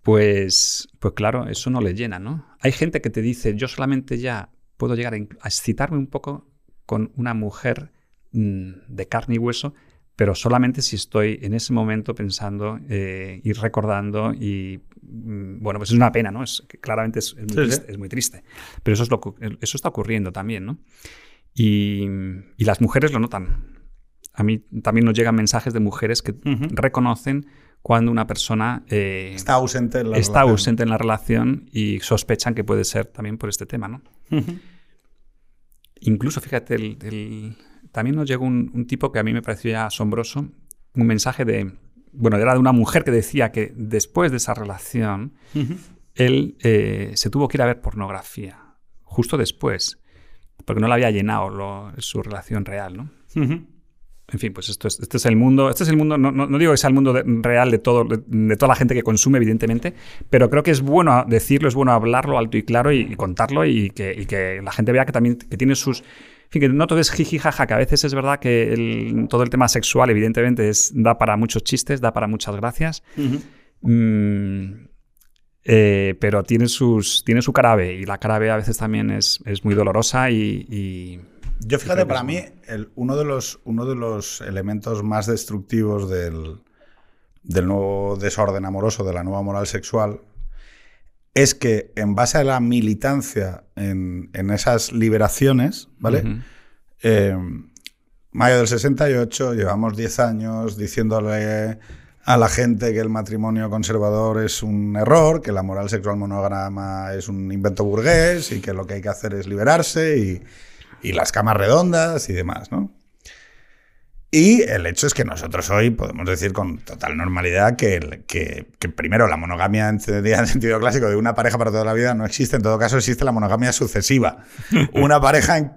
[SPEAKER 2] Pues, pues claro, eso no le llena, ¿no? Hay gente que te dice, yo solamente ya puedo llegar a excitarme un poco con una mujer mm, de carne y hueso, pero solamente si estoy en ese momento pensando eh, y recordando y mm, bueno, pues es una pena, ¿no? Es, claramente es, es muy
[SPEAKER 1] Sí,
[SPEAKER 2] triste,
[SPEAKER 1] sí.
[SPEAKER 2] es muy triste. Pero eso, es lo, eso está ocurriendo también, ¿no? Y, y las mujeres lo notan. A mí también nos llegan mensajes de mujeres que reconocen cuando una persona eh,
[SPEAKER 1] Está ausente en la
[SPEAKER 2] está
[SPEAKER 1] relación.
[SPEAKER 2] ausente en la relación y sospechan que puede ser también por este tema, ¿no? Incluso, fíjate, el- el- también nos llegó un, un tipo que a mí me pareció ya asombroso, un mensaje de, bueno, era de una mujer que decía que después de esa relación, él eh, se tuvo que ir a ver pornografía, justo después, porque no le había llenado lo- su relación real, ¿no? En fin, pues esto es, este es el mundo. Este es el mundo. No, no- no digo que sea el mundo de- real de todo, de, de toda la gente que consume, evidentemente, pero creo que es bueno decirlo, es bueno hablarlo alto y claro y, y contarlo y que, y que la gente vea que también que tiene sus. Fin, que no todo es jiji jaja, que a veces es verdad que el- todo el tema sexual, evidentemente, es, da para muchos chistes, da para muchas gracias. Mm, eh, pero tiene, sus, tiene su cara B y la cara B a veces también es, es muy dolorosa y. y-
[SPEAKER 1] Yo fíjate, para mí, el- uno, de los, uno de los elementos más destructivos del, del nuevo desorden amoroso, de la nueva moral sexual, es que en base a la militancia en, en esas liberaciones, ¿vale? Eh, mayo del 68, llevamos 10 años diciéndole a la gente que el matrimonio conservador es un error, que la moral sexual monógama es un invento burgués y que lo que hay que hacer es liberarse y, y las camas redondas y demás, ¿no? Y el hecho es que nosotros hoy podemos decir con total normalidad que, el- que- que primero la monogamia en sentido clásico de una pareja para toda la vida no existe. En todo caso existe la monogamia sucesiva. Una pareja en,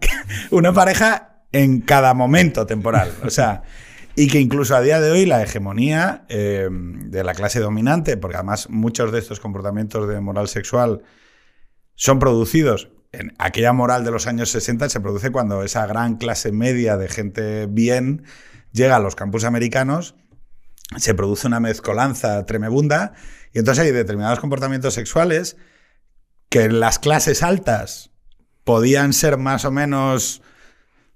[SPEAKER 1] una pareja en cada momento temporal. O sea, y que incluso a día de hoy la hegemonía eh, de la clase dominante, porque además muchos de estos comportamientos de moral sexual son producidos en aquella moral de los años 60 se produce cuando esa gran clase media de gente bien llega a los campus americanos, se produce una mezcolanza tremebunda y entonces hay determinados comportamientos sexuales que en las clases altas podían ser más o menos...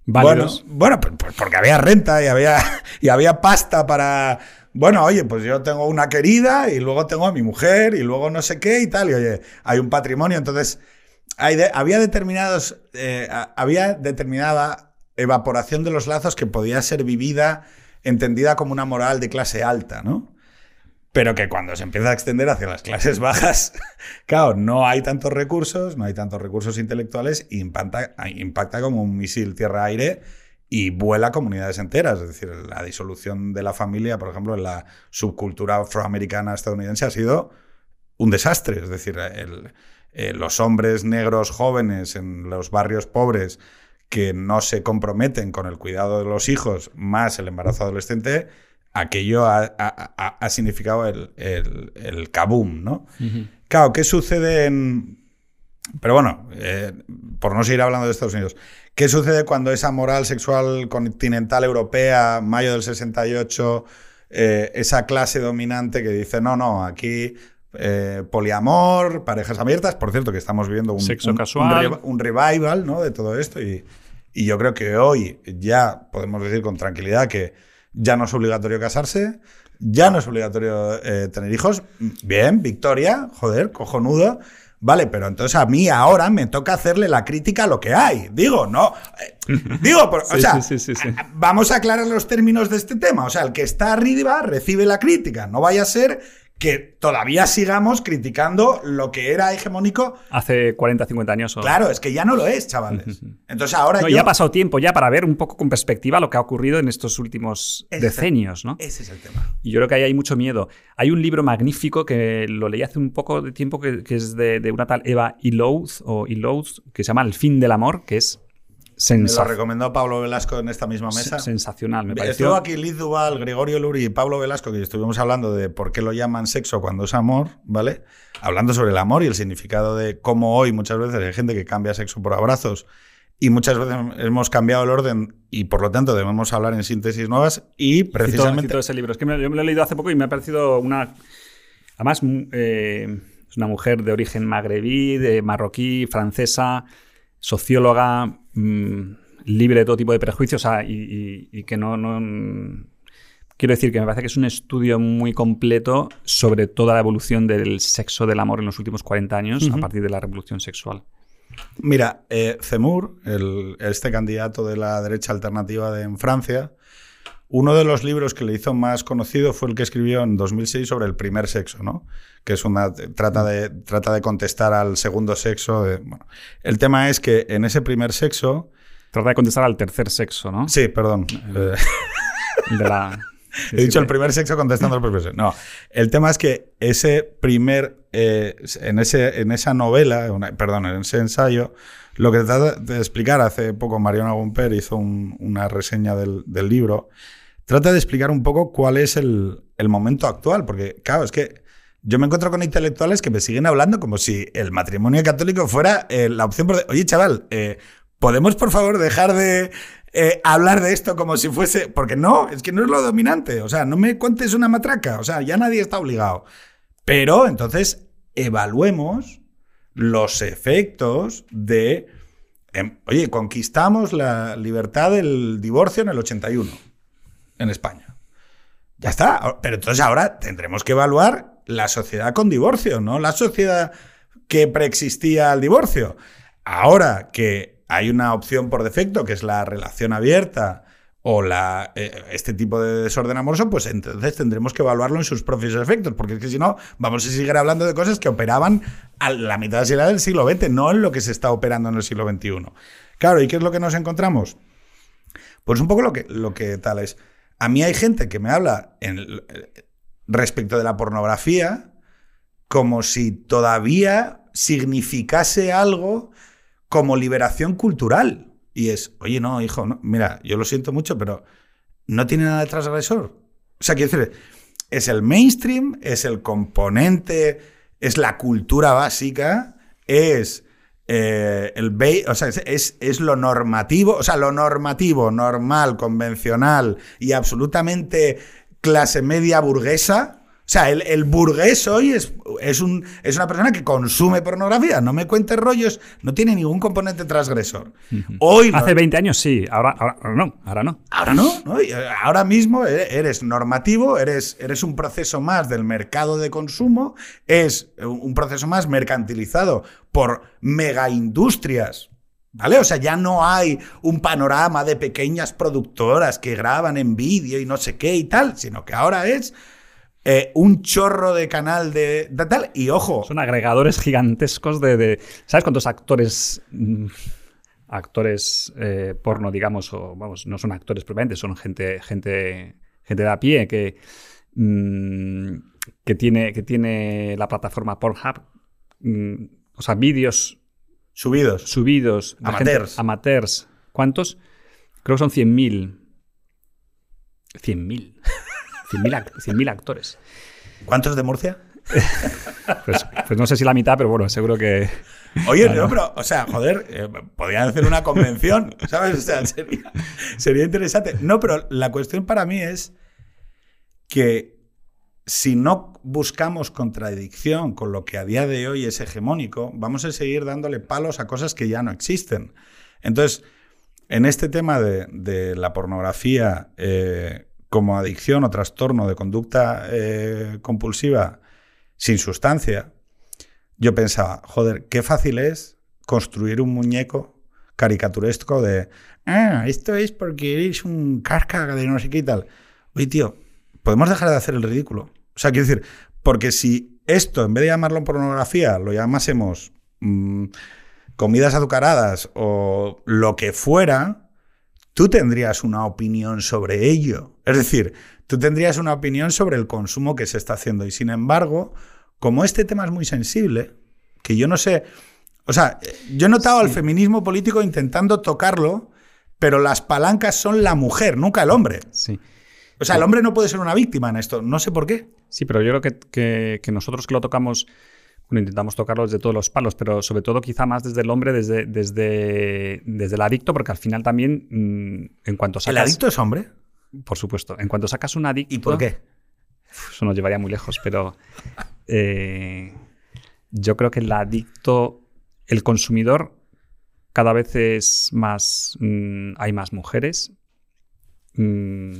[SPEAKER 2] Válidos.
[SPEAKER 1] Bueno, bueno pues, porque había renta y había, y había pasta para... Bueno, oye, pues yo tengo una querida y luego tengo a mi mujer y luego no sé qué y tal. Y oye, hay un patrimonio. Entonces, hay de- había determinados... eh, había determinada evaporación de los lazos que podía ser vivida, entendida como una moral de clase alta, ¿no? Pero que cuando se empieza a extender hacia las clases bajas, claro, no hay tantos recursos, no hay tantos recursos intelectuales y impacta, impacta como un misil tierra-aire y vuela comunidades enteras. Es decir, la disolución de la familia, por ejemplo, en la subcultura afroamericana estadounidense ha sido un desastre. Es decir, el- eh, los hombres negros jóvenes en los barrios pobres que no se comprometen con el cuidado de los hijos más el embarazo adolescente, aquello ha, ha- ha- ha significado el, el, el kaboom, ¿no? Claro, ¿qué sucede en... Pero bueno, eh, por no seguir hablando de Estados Unidos, ¿qué sucede cuando esa moral sexual continental europea, mayo del 68, eh, esa clase dominante que dice, no, no, aquí eh, poliamor, parejas abiertas, por cierto que estamos viviendo un,
[SPEAKER 2] Sexo
[SPEAKER 1] un-
[SPEAKER 2] casual.
[SPEAKER 1] un revival ¿no? de todo esto y, y yo creo que hoy ya podemos decir con tranquilidad que ya no es obligatorio casarse, ya no es obligatorio eh, tener hijos. Bien, victoria, joder, cojonudo. Vale, pero entonces a mí ahora me toca hacerle la crítica a lo que hay. Digo, no. eh, digo, o sea,
[SPEAKER 2] sí, sí,
[SPEAKER 1] vamos a aclarar los términos de este tema. O sea, el que está arriba recibe la crítica. No vaya a ser que todavía sigamos criticando lo que era hegemónico
[SPEAKER 2] Hace 40, 50 años. O...
[SPEAKER 1] Claro, es que ya no lo es, chavales. Entonces ahora
[SPEAKER 2] No,
[SPEAKER 1] yo...
[SPEAKER 2] ya ha pasado tiempo ya para ver un poco con perspectiva lo que ha ocurrido en estos últimos
[SPEAKER 1] Ese-
[SPEAKER 2] decenios, ¿no?
[SPEAKER 1] Ese es el tema.
[SPEAKER 2] Y yo creo que ahí hay mucho miedo. Hay un libro magnífico que lo leí hace un poco de tiempo que, que es de, de una tal Eva Ilouth, o Ilouth, que se llama El fin del amor, que es
[SPEAKER 1] Me lo recomendó Pablo Velasco en esta misma mesa.
[SPEAKER 2] sensacional. Me
[SPEAKER 1] Estuvo
[SPEAKER 2] pareció.
[SPEAKER 1] aquí Liz Duval, Gregorio Luri y Pablo Velasco, que estuvimos hablando de por qué lo llaman sexo cuando es amor, ¿vale? Hablando sobre el amor y el significado de cómo hoy muchas veces hay gente que cambia sexo por abrazos y muchas veces hemos cambiado el orden y por lo tanto debemos hablar en síntesis nuevas y precisamente...
[SPEAKER 2] cito ese libro. Es que me, yo me lo he leído hace poco y me ha parecido una. Además, mm, eh, es una mujer de origen magrebí, de marroquí, francesa, socióloga, mm, libre de todo tipo de prejuicios y, y- y que no, no- mm, Quiero decir que me parece que es un estudio muy completo sobre toda la evolución del sexo del amor en los últimos 40 años a partir de la revolución sexual.
[SPEAKER 1] Mira, eh, Zemmour, el- este candidato de la derecha alternativa de, en Francia, uno de los libros que le hizo más conocido fue el que escribió en 2006 sobre el primer sexo, ¿no? Que es una trata de trata de contestar al segundo sexo. de- bueno. El tema es que en ese primer sexo,
[SPEAKER 2] Trata de contestar al tercer sexo, ¿no?
[SPEAKER 1] sí, perdón, eh,
[SPEAKER 2] El de la- sí,
[SPEAKER 1] He dicho el primer sexo contestando al primer sexo. No, el tema es que ese primer, eh, en, ese, en esa novela, una- perdón, en ese ensayo, lo que trata de explicar, hace poco Mariana Gumper hizo un- una reseña del, del libro, trata de explicar un poco cuál es el, momento actual, porque claro, es que yo me encuentro con intelectuales que me siguen hablando como si el matrimonio católico fuera eh, la opción. Oye, chaval, eh, ¿podemos por favor dejar de eh, hablar de esto como si fuese... Porque no, es que no es lo dominante. O sea, no me cuentes una matraca. O sea, ya nadie está obligado. Pero entonces evaluemos los efectos de... em, oye, conquistamos la libertad del divorcio en el 81 en España. Ya está. Pero entonces ahora tendremos que evaluar la sociedad con divorcio, no la sociedad que preexistía al divorcio. Ahora que hay una opción por defecto, que es la relación abierta o la, eh, este tipo de desorden amoroso, pues entonces tendremos que evaluarlo en sus propios efectos, porque es que si no, vamos a seguir hablando de cosas que operaban a la mitad del siglo XX, no en lo que se está operando en el siglo XXI. Claro, ¿y qué es lo que nos encontramos? Pues un poco lo que, lo que tal es. A mí hay gente que me habla en, respecto de la pornografía como si todavía significase algo como liberación cultural. Y es, oye, no, hijo, no, mira, yo lo siento mucho, pero no tiene nada de transgresor. O sea, quiero decir, es el mainstream, es el componente, es la cultura básica, es eh, el o sea, es, es, lo normativo, o sea, lo normativo, normal, convencional y absolutamente clase media burguesa, O sea, el, el burgués hoy es, es, un, es una persona que consume pornografía. No me cuentes rollos, no tiene ningún componente transgresor. Hoy
[SPEAKER 2] Hace 20 años sí, ahora, ahora no, ahora no.
[SPEAKER 1] Ahora no, ¿no? Eh, ahora mismo e- eres normativo, eres, eres un proceso más del mercado de consumo, es un proceso más mercantilizado por megaindustrias. ¿Vale? O sea, ya no hay un panorama de pequeñas productoras que graban en vídeo y no sé qué y tal, sino que ahora es eh, un chorro de canal de, de tal. Y ojo,
[SPEAKER 2] Son agregadores gigantescos de. de- ¿Sabes cuántos actores. mm, actores eh, porno, digamos, o vamos, no son actores propiamente, son gente, gente, gente de a pie que, mm, que, tiene, que tiene la plataforma Pornhub, mm, o sea, vídeos
[SPEAKER 1] subidos.
[SPEAKER 2] subidos gente-
[SPEAKER 1] Amateurs.
[SPEAKER 2] amateurs. ¿Cuántos? Creo que son 100.000. 100.000. 100.000 act- 100.000 actores.
[SPEAKER 1] ¿Cuántos de Murcia?
[SPEAKER 2] Pues, pues no sé si la mitad, pero bueno, seguro que.
[SPEAKER 1] Oye,
[SPEAKER 2] Claro.
[SPEAKER 1] no, pero, o sea, joder, eh, podrían hacer una convención, ¿sabes? O sea, sería, sería interesante. No, pero la cuestión para mí es que si no buscamos contradicción con lo que a día de hoy es hegemónico, vamos a seguir dándole palos a cosas que ya no existen. Entonces, en este tema de, de la pornografía eh, como adicción o trastorno de conducta eh, compulsiva sin sustancia, yo pensaba, joder, qué fácil es construir un muñeco caricaturesco de, ah, esto es porque eres un casca de no sé qué y tal. Oye, tío, podemos dejar de hacer el ridículo. O sea, quiero decir, porque si esto, en vez de llamarlo pornografía, lo llamásemos mm, comidas azucaradas o lo que fuera, tú tendrías una opinión sobre ello. Es decir, tú tendrías una opinión sobre el consumo que se está haciendo. Y sin embargo, como este tema es muy sensible, que yo no sé, o sea, yo he notado al feminismo político intentando tocarlo, pero las palancas son la mujer, nunca el hombre.
[SPEAKER 2] Sí.
[SPEAKER 1] O sea, el hombre no puede ser una víctima en esto, no sé por qué.
[SPEAKER 2] Sí, pero yo creo que, que- que nosotros que lo tocamos, bueno, intentamos tocarlo desde todos los palos, pero sobre todo quizá más desde el hombre, desde, desde, desde el adicto, porque al final también, mm, en cuanto
[SPEAKER 1] ¿El
[SPEAKER 2] sacas...
[SPEAKER 1] adicto es hombre?
[SPEAKER 2] Por supuesto. En cuanto sacas un adicto...
[SPEAKER 1] ¿Y por qué?
[SPEAKER 2] Eso nos llevaría muy lejos, pero eh, yo creo que el adicto, el consumidor, cada vez es más. mm, hay más mujeres. mm,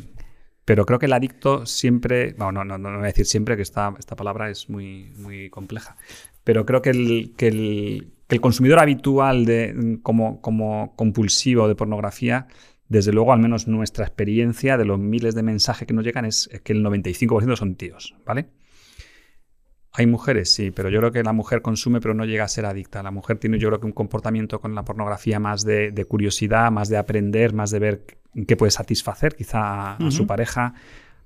[SPEAKER 2] pero creo que el adicto siempre. bueno, no, no, no, voy a decir siempre, que esta, esta palabra es muy, muy compleja. Pero creo que el, que el, consumidor habitual de, como, como compulsivo de pornografía desde luego, al menos nuestra experiencia de los miles de mensajes que nos llegan es que el 95% son tíos, ¿vale? Hay mujeres, sí, pero yo creo que la mujer consume pero no llega a ser adicta. La mujer tiene yo creo que un comportamiento con la pornografía más de, de curiosidad, más de aprender, más de ver qué puede satisfacer quizá a, a su pareja,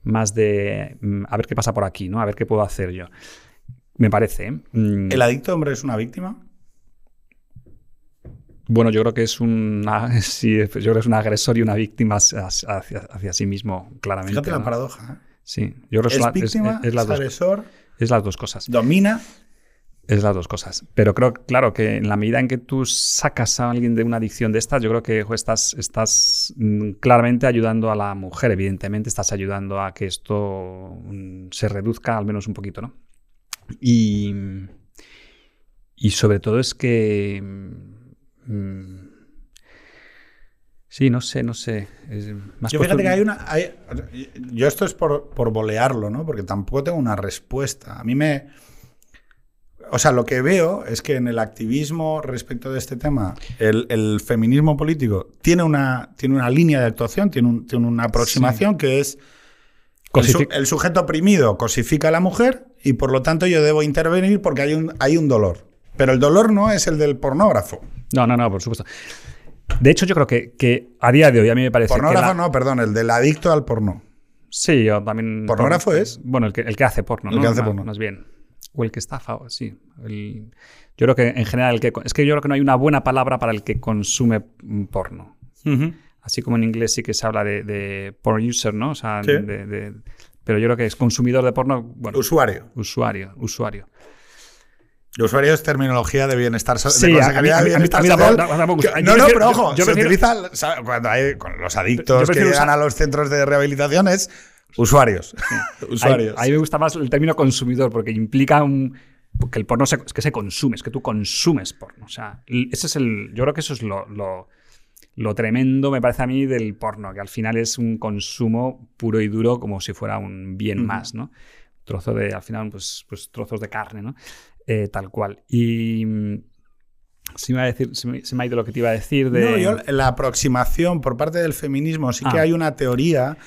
[SPEAKER 2] más de mm, a ver qué pasa por aquí, ¿no? A ver qué puedo hacer yo. Me parece. ¿eh? Mm,
[SPEAKER 1] ¿El adicto hombre es una víctima?
[SPEAKER 2] Bueno, yo creo que es una, sí, yo creo que es un agresor y una víctima hacia, hacia- hacia sí mismo, claramente.
[SPEAKER 1] Fíjate la paradoja. ¿eh?
[SPEAKER 2] Sí, yo creo que
[SPEAKER 1] Es
[SPEAKER 2] la-
[SPEAKER 1] víctima,
[SPEAKER 2] es, es dos,
[SPEAKER 1] agresor,
[SPEAKER 2] es las dos cosas.
[SPEAKER 1] domina.
[SPEAKER 2] Es las dos cosas. Pero creo, claro, que en la medida en que tú sacas a alguien de una adicción de estas, yo creo que jo, estás, estás mm, claramente ayudando a la mujer, evidentemente, estás ayudando a que esto mm, se reduzca al menos un poquito, ¿no? Y, y sobre todo es que... mm, sí, no sé, no sé. es-
[SPEAKER 1] Yo fíjate que hay una. hay- yo esto es por, por bolearlo, ¿no? Porque tampoco tengo una respuesta. A mí me. O sea, lo que veo es que en el activismo respecto de este tema, el, el feminismo político tiene una, tiene una línea de actuación, tiene, un- tiene una aproximación que es. El, su- el sujeto oprimido cosifica a la mujer y por lo tanto yo debo intervenir porque hay un, hay un dolor. Pero el dolor no es el del pornógrafo.
[SPEAKER 2] No, no, no, por supuesto. De hecho, yo creo que, que a día de hoy a mí me parece que
[SPEAKER 1] Pornógrafo
[SPEAKER 2] la-
[SPEAKER 1] no, perdón, el del adicto al porno.
[SPEAKER 2] Sí, yo también.
[SPEAKER 1] ¿Pornógrafo es?
[SPEAKER 2] Bueno, el que, el que hace porno,
[SPEAKER 1] El
[SPEAKER 2] ¿no?
[SPEAKER 1] que hace
[SPEAKER 2] Más-
[SPEAKER 1] porno.
[SPEAKER 2] Más bien. O el que estafa, o- sí. El- yo creo que en general, el que, es que yo creo que no hay una buena palabra para el que consume porno. Así como en inglés sí que se habla de, de porn user, ¿no? O sea,
[SPEAKER 1] Sí.
[SPEAKER 2] de- de- pero yo creo que es consumidor de porno, bueno,
[SPEAKER 1] Usuario.
[SPEAKER 2] usuario, usuario.
[SPEAKER 1] El usuario es terminología de bienestar de
[SPEAKER 2] a- a mí-
[SPEAKER 1] de
[SPEAKER 2] a mí- a mí
[SPEAKER 1] social. No, no, pero ojo,
[SPEAKER 2] yo
[SPEAKER 1] se
[SPEAKER 2] prefiero-
[SPEAKER 1] utiliza cuando hay con los adictos que llegan
[SPEAKER 2] usar-
[SPEAKER 1] a los centros de rehabilitación es Usuarios. Usuarios.
[SPEAKER 2] ahí me gusta más el término consumidor porque implica un, que el porno se- es que se consume, es que tú consumes porno. O sea, ese es el, yo creo que eso es lo, lo- lo tremendo, me parece a mí, del porno, que al final es un consumo puro y duro como si fuera un bien más, ¿no? Trozo de, al final, pues, pues trozos de carne, ¿no? Eh, tal cual. Y mm, se me, a decir, se, me, se me ha ido lo que te iba a decir de...
[SPEAKER 1] No, yo, la aproximación por parte del feminismo sí que
[SPEAKER 2] Ah.
[SPEAKER 1] hay una teoría,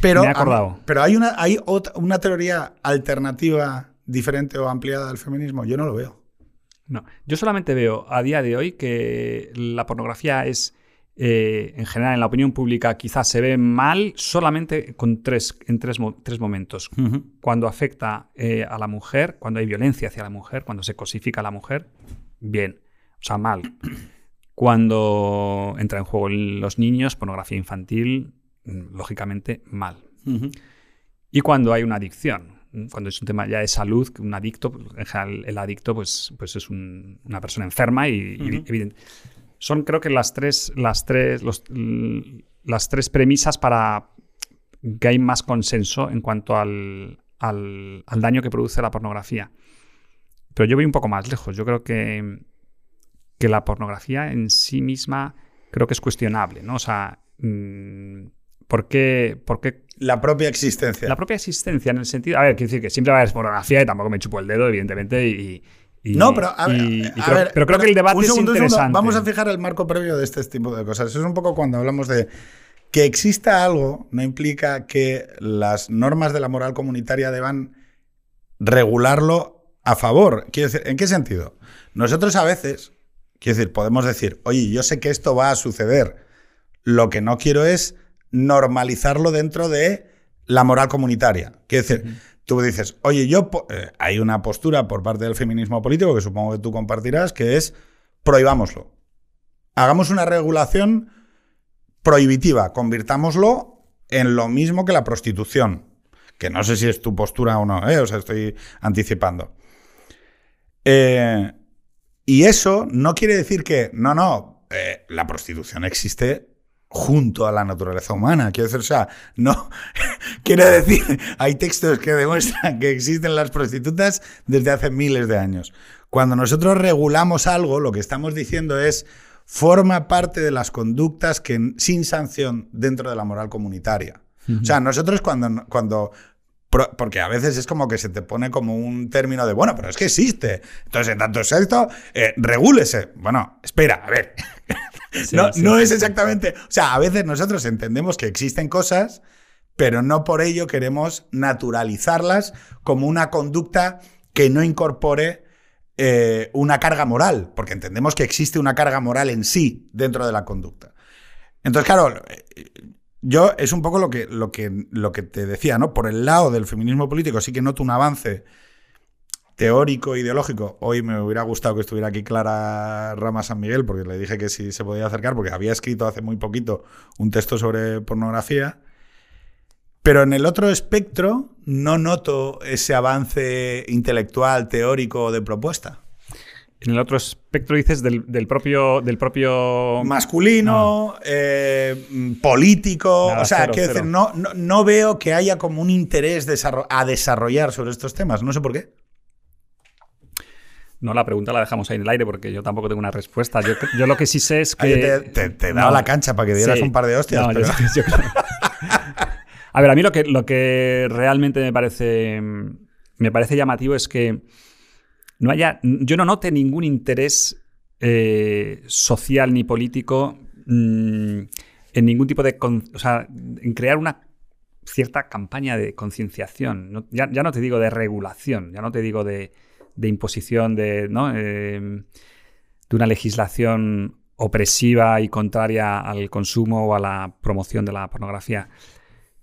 [SPEAKER 1] pero,
[SPEAKER 2] Me he acordado.
[SPEAKER 1] pero hay, una, hay otra- una teoría alternativa diferente o ampliada del feminismo. Yo no lo veo.
[SPEAKER 2] No, yo solamente veo a día de hoy que la pornografía es, eh, en general, en la opinión pública, quizás se ve mal solamente con tres, en tres, mo- tres momentos. Cuando afecta eh, a la mujer, cuando hay violencia hacia la mujer, cuando se cosifica a la mujer, bien, o sea, mal. Cuando entra en juego los niños, pornografía infantil, lógicamente, mal. Y cuando hay una adicción, cuando es un tema ya de salud, un adicto, en general el adicto pues, pues es un- una persona enferma y, evidente. Son creo que las tres, las tres, los- l- las tres premisas para que hay más consenso en cuanto al, al- al daño que produce la pornografía. Pero yo voy un poco más lejos. Yo creo que, que la pornografía en sí misma creo que es cuestionable, ¿no? O sea, mm, ¿por qué, por qué
[SPEAKER 1] La propia existencia.
[SPEAKER 2] la propia existencia, en el sentido. A ver, quiero decir que siempre va a haber pornografía y tampoco me chupo el dedo, evidentemente. Y, y-
[SPEAKER 1] no, pero a ver,
[SPEAKER 2] y- y
[SPEAKER 1] a
[SPEAKER 2] creo,
[SPEAKER 1] ver,
[SPEAKER 2] pero creo que el debate
[SPEAKER 1] un segundo,
[SPEAKER 2] es
[SPEAKER 1] un segundo.
[SPEAKER 2] interesante.
[SPEAKER 1] Vamos a fijar el marco previo de este tipo de cosas. Eso es un poco cuando hablamos de que exista algo, no implica que las normas de la moral comunitaria deban regularlo a favor. Quiero decir, ¿en qué sentido? Nosotros a veces, quiero decir, podemos decir, oye, yo sé que esto va a suceder. Lo que no quiero es normalizarlo dentro de la moral comunitaria. Quiero decir, tú dices, oye, yo eh, hay una postura por parte del feminismo político que supongo que tú compartirás, que es prohibámoslo. Hagamos una regulación prohibitiva, convirtámoslo en lo mismo que la prostitución. Que no sé si es tu postura o no, ¿eh? o sea, estoy anticipando. Eh, y eso no quiere decir que, no, no, eh, la prostitución existe junto a la naturaleza humana. Quiero decir, o sea, no. quiere decir, hay textos que demuestran que existen las prostitutas desde hace miles de años. Cuando nosotros regulamos algo, lo que estamos diciendo es forma parte de las conductas que sin sanción dentro de la moral comunitaria. O sea, nosotros cuando, cuando porque a veces es como que se te pone como un término de, bueno, pero es que existe. Entonces, en tanto es esto, eh, regúlese. Bueno, espera, a ver. no
[SPEAKER 2] sí,
[SPEAKER 1] no
[SPEAKER 2] sí,
[SPEAKER 1] es exactamente. O sea, a veces nosotros entendemos que existen cosas, pero no por ello queremos naturalizarlas como una conducta que no incorpore eh, una carga moral, porque entendemos que existe una carga moral en sí dentro de la conducta. Entonces, claro, eh, yo es un poco lo que, lo, que, lo que te decía, ¿no? Por el lado del feminismo político sí que noto un avance teórico, ideológico. Hoy me hubiera gustado que estuviera aquí Clara Rama San Miguel, porque le dije que sí se podía acercar, porque había escrito hace muy poquito un texto sobre pornografía. Pero en el otro espectro no noto ese avance intelectual, teórico de propuesta.
[SPEAKER 2] En el otro espectro dices del, del propio. Del propio
[SPEAKER 1] Masculino, eh, mm, político,
[SPEAKER 2] Nada,
[SPEAKER 1] o sea,
[SPEAKER 2] cero,
[SPEAKER 1] quiero
[SPEAKER 2] cero.
[SPEAKER 1] decir, no, no, no veo que haya como un interés desarro- a desarrollar sobre estos temas, no sé por qué.
[SPEAKER 2] No, la pregunta la dejamos ahí en el aire porque yo tampoco tengo una respuesta. Yo, yo lo que sí sé es que.
[SPEAKER 1] Te, te, te
[SPEAKER 2] No.
[SPEAKER 1] la cancha para que dieras
[SPEAKER 2] Sí.
[SPEAKER 1] un par de hostias.
[SPEAKER 2] No, yo-
[SPEAKER 1] pero-
[SPEAKER 2] yo creo- A ver, a mí lo que, lo que realmente me parece, me parece llamativo es que no haya, yo no note ningún interés eh, social ni político mm, en ningún tipo de, o sea, en crear una cierta campaña de concienciación. Ya, ya no te digo de regulación, ya no te digo de, de imposición de, ¿no? Eh, de una legislación opresiva y contraria al consumo o a la promoción de la pornografía.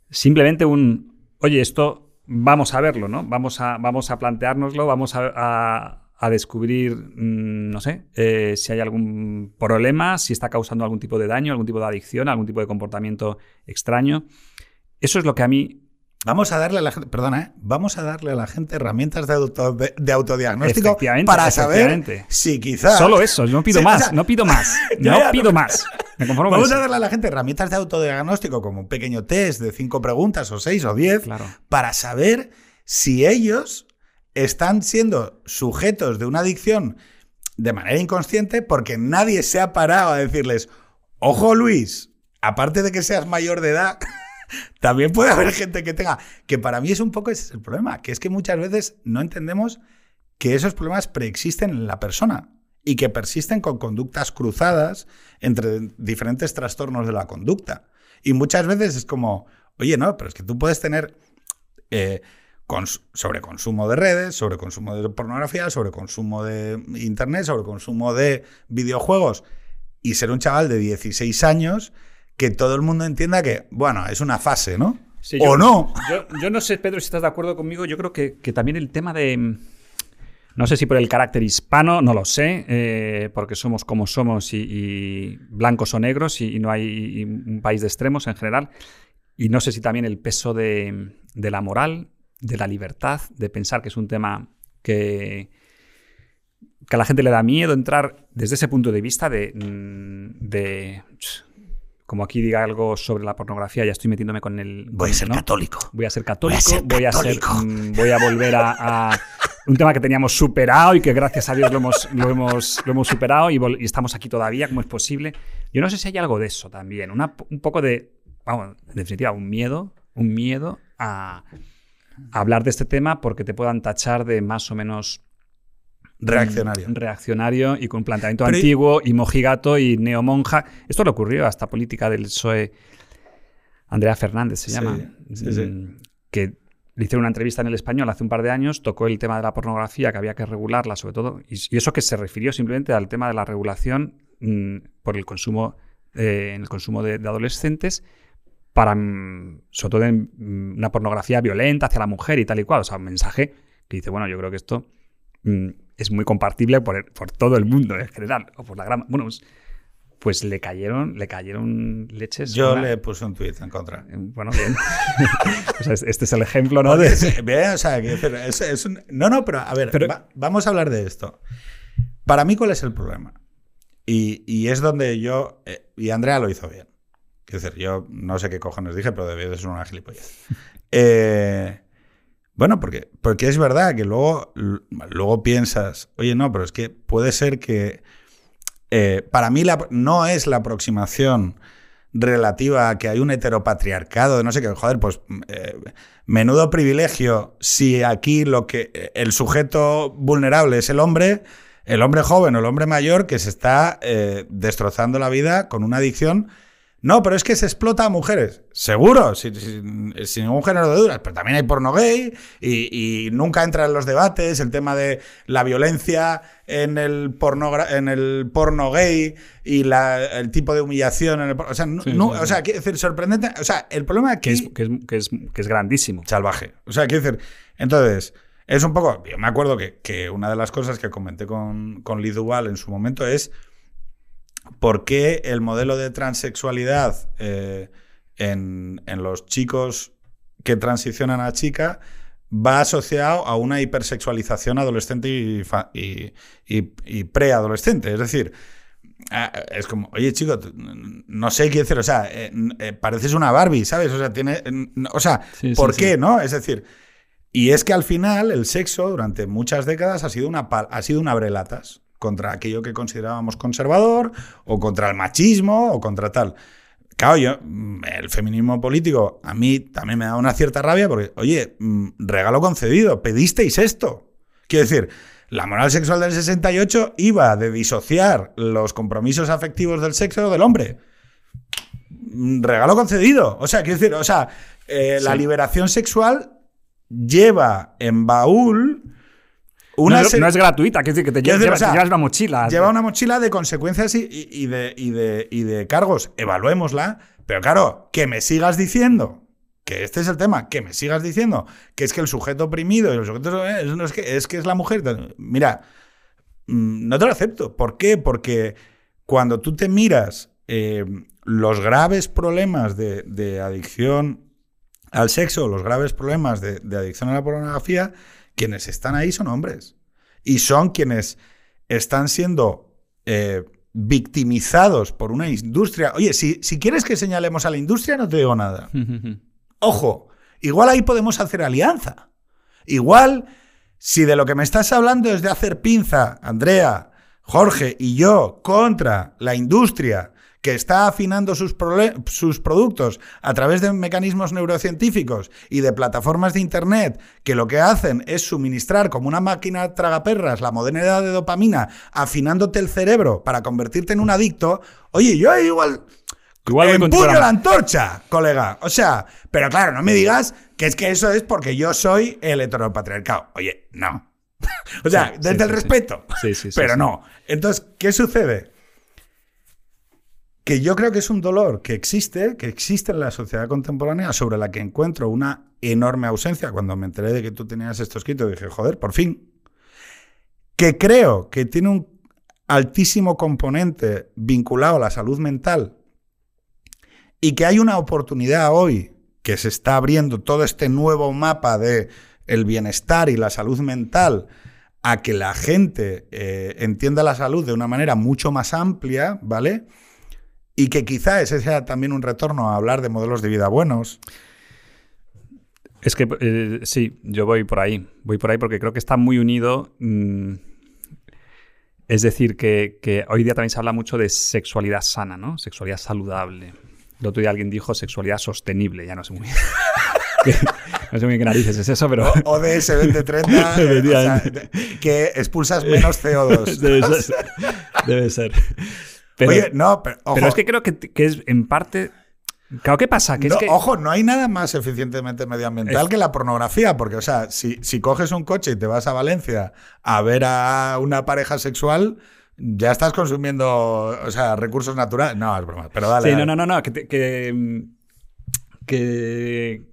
[SPEAKER 2] Simplemente un, oye, esto vamos a verlo, ¿no? Vamos a, vamos a planteárnoslo, vamos a, a- descubrir, mm, no sé, eh, si hay algún problema, si está causando algún tipo de daño, algún tipo de adicción, algún tipo de comportamiento extraño. Eso es lo que a mí
[SPEAKER 1] Vamos a darle a la gente, perdona, ¿eh? vamos a darle a la gente herramientas de, auto- de- de autodiagnóstico
[SPEAKER 2] Efectivamente,
[SPEAKER 1] para saber si quizás.
[SPEAKER 2] Solo eso, no pido
[SPEAKER 1] Sí, o
[SPEAKER 2] más,
[SPEAKER 1] sea,
[SPEAKER 2] no pido más, no
[SPEAKER 1] ya,
[SPEAKER 2] pido
[SPEAKER 1] no.
[SPEAKER 2] más. Me conformo con
[SPEAKER 1] Vamos a darle a la gente herramientas de autodiagnóstico como un pequeño test de cinco preguntas o seis o diez
[SPEAKER 2] Claro.
[SPEAKER 1] para saber si ellos están siendo sujetos de una adicción de manera inconsciente porque nadie se ha parado a decirles, ojo Luis, aparte de que seas mayor de edad, también puede haber gente que tenga, que para mí es un poco ese es el problema, que es que muchas veces no entendemos que esos problemas preexisten en la persona y que persisten con conductas cruzadas entre diferentes trastornos de la conducta. Y muchas veces es como, oye, no, pero es que tú puedes tener eh, cons- sobreconsumo de redes, sobreconsumo de pornografía, sobreconsumo de internet, sobreconsumo de videojuegos y ser un chaval de 16 años que todo el mundo entienda que, bueno, es una fase, ¿no?
[SPEAKER 2] Sí,
[SPEAKER 1] o no.
[SPEAKER 2] Yo, yo no sé, Pedro, si estás de acuerdo conmigo. Yo creo que, que también el tema de. mm, No sé si por el carácter hispano, no lo sé, eh, porque somos como somos y, y blancos o negros y, y no hay un país de extremos en general. Y no sé si también el peso de, de la moral, de la libertad, de pensar que es un tema que, que a la gente le da miedo entrar desde ese punto de vista de, mm, de como aquí diga algo sobre la pornografía, ya estoy metiéndome con el...
[SPEAKER 1] Voy a ser
[SPEAKER 2] ¿no?
[SPEAKER 1] católico.
[SPEAKER 2] Voy a ser católico, voy a ser,
[SPEAKER 1] católico.
[SPEAKER 2] mm, voy a volver a, a un tema que teníamos superado y que gracias a Dios lo hemos, lo hemos, lo hemos superado y, estamos aquí todavía, ¿cómo es posible? Yo no sé si hay algo de eso también, una, un poco de, vamos, en definitiva, un miedo, un miedo a, a hablar de este tema porque te puedan tachar de más o menos
[SPEAKER 1] Reaccionario.
[SPEAKER 2] Mm, reaccionario y con planteamiento
[SPEAKER 1] Pero
[SPEAKER 2] antiguo y mojigato y neomonja. Esto le ocurrió a esta política del PSOE, Andrea Fernández se
[SPEAKER 1] Sí,
[SPEAKER 2] llama,
[SPEAKER 1] sí, sí.
[SPEAKER 2] mm, que le hicieron una entrevista en el español hace un par de años, tocó el tema de la pornografía, que había que regularla sobre todo, y, y eso que se refirió simplemente al tema de la regulación mm, por el consumo, eh, en el consumo de, de adolescentes, para, sobre todo en una pornografía violenta hacia la mujer y tal y cual. O sea, un mensaje que dice, bueno, yo creo que esto es muy compartible por, por todo el mundo en general, o por la gran... Bueno, pues, pues le cayeron, le cayeron leches.
[SPEAKER 1] Yo
[SPEAKER 2] una-
[SPEAKER 1] le puse un tuit en contra.
[SPEAKER 2] Bueno, bien. O sea, este es el ejemplo, ¿no? De-
[SPEAKER 1] es- o sea, es, es un- no, no, pero a ver,
[SPEAKER 2] Pero-
[SPEAKER 1] va- vamos a hablar de esto. Para mí, ¿cuál es el problema? Y, y es donde yo, eh, y Andrea lo hizo bien. Quiero decir, yo no sé qué cojones dije, pero debió de ser una gilipollez. Eh, bueno, porque, porque es verdad que luego, luego piensas, oye, no, pero es que puede ser que eh, para mí la- no es la aproximación relativa a que hay un heteropatriarcado no sé qué, joder, pues eh, menudo privilegio si aquí lo que el sujeto vulnerable es el hombre, el hombre joven o el hombre mayor que se está eh, destrozando la vida con una adicción. No, pero es que se explota a mujeres. Seguro, sin, sin- sin ningún género de dudas. Pero también hay porno gay y, y nunca entra en los debates el tema de la violencia en el porno, en el porno gay y la- el tipo de humillación en el porno. O sea, no-
[SPEAKER 2] Sí,
[SPEAKER 1] no-
[SPEAKER 2] sí,
[SPEAKER 1] o sea, quiero decir, sorprendente. O sea, el problema aquí
[SPEAKER 2] que, es, que, es, que, es, que es grandísimo.
[SPEAKER 1] salvaje. O sea, quiero decir, entonces, es un poco. Yo me acuerdo que, que una de las cosas que comenté con, con Lee Duval en su momento es por qué el modelo de transexualidad eh, en, en los chicos que transicionan a chica va asociado a una hipersexualización adolescente y, y, y- y preadolescente. Es decir, ah, es como, oye chico, no sé qué decir, o sea, eh, eh, pareces una Barbie, ¿sabes? O sea, tiene, o sea,
[SPEAKER 2] Sí,
[SPEAKER 1] ¿por
[SPEAKER 2] sí.
[SPEAKER 1] qué, no? Es decir, y es que al final el sexo durante muchas décadas ha sido una, ha sido un abrelatas contra aquello que considerábamos conservador o contra el machismo o contra tal. Claro, yo, mm, el feminismo político a mí también me da una cierta rabia porque, oye, mm, regalo concedido, pedisteis esto. Quiero decir, la moral sexual del 68 iba de disociar los compromisos afectivos del sexo del hombre. Mm, Regalo concedido. O sea, quiero decir, o sea, eh, la liberación sexual lleva en baúl una
[SPEAKER 2] no, es-
[SPEAKER 1] serie-
[SPEAKER 2] no es gratuita, decir que te llevas,
[SPEAKER 1] decir, o sea,
[SPEAKER 2] te llevas una mochila.
[SPEAKER 1] Lleva una mochila de consecuencias y, y- y de, y, de, y de cargos. Evaluémosla. Pero claro, que me sigas diciendo, que este es el tema, que me sigas diciendo que es que el sujeto oprimido y el sujeto eh, es, no es, que, es que es la mujer. Mira, mm, no te lo acepto. ¿Por qué? Porque cuando tú te miras eh, los graves problemas de, de adicción al sexo, los graves problemas de, de adicción a la pornografía, quienes están ahí son hombres. Y son quienes están siendo eh, victimizados por una industria. Oye, si, si quieres que señalemos a la industria, no te digo nada. Ojo, igual ahí podemos hacer alianza. Igual, si de lo que me estás hablando es de hacer pinza, Andrea, Jorge y yo, contra la industria que está afinando sus, sus, productos a través de mecanismos neurocientíficos y de plataformas de Internet que lo que hacen es suministrar como una máquina tragaperras la modernidad de dopamina, afinándote el cerebro para convertirte en un adicto, oye, yo igual... Igual empuño la antorcha, colega. O sea, pero claro, no me digas que es que eso es porque yo soy el heteropatriarcado. Oye, no. o sea, desde el respeto. Sí, sí, Pero no. Entonces, ¿qué sucede? Que yo creo que es un dolor que existe, que existe en la sociedad contemporánea, sobre la que encuentro una enorme ausencia. Cuando me enteré de que tú tenías esto escrito, dije, joder, por fin. Que creo que tiene un altísimo componente vinculado a la salud mental y que hay una oportunidad hoy que se está abriendo todo este nuevo mapa de el bienestar y la salud mental a que la gente eh, entienda la salud de una manera mucho más amplia, ¿vale? Y que quizá ese sea también un retorno a hablar de modelos de vida buenos.
[SPEAKER 2] Es que eh, sí, yo voy por ahí, voy por ahí porque creo que está muy unido. Mm, es decir, que, hoy día también se habla mucho de sexualidad sana, ¿no? Sexualidad saludable. El otro día alguien dijo sexualidad sostenible, ya no sé muy bien. no sé muy bien qué narices es eso, pero...
[SPEAKER 1] O, ODS 2030, que expulsas menos CO2.
[SPEAKER 2] Debe ser. Debe ser.
[SPEAKER 1] Pero, Oye, no, pero,
[SPEAKER 2] pero es que creo que, es en parte Claro, ¿qué pasa? Que es que...
[SPEAKER 1] Ojo, no hay nada más eficientemente medioambiental que la pornografía, porque, o sea, si, si, coges un coche y te vas a Valencia a ver a una pareja sexual, ya estás consumiendo, o sea, recursos naturales. No, es broma, pero dale.
[SPEAKER 2] Sí, no, no, no, no, que, que,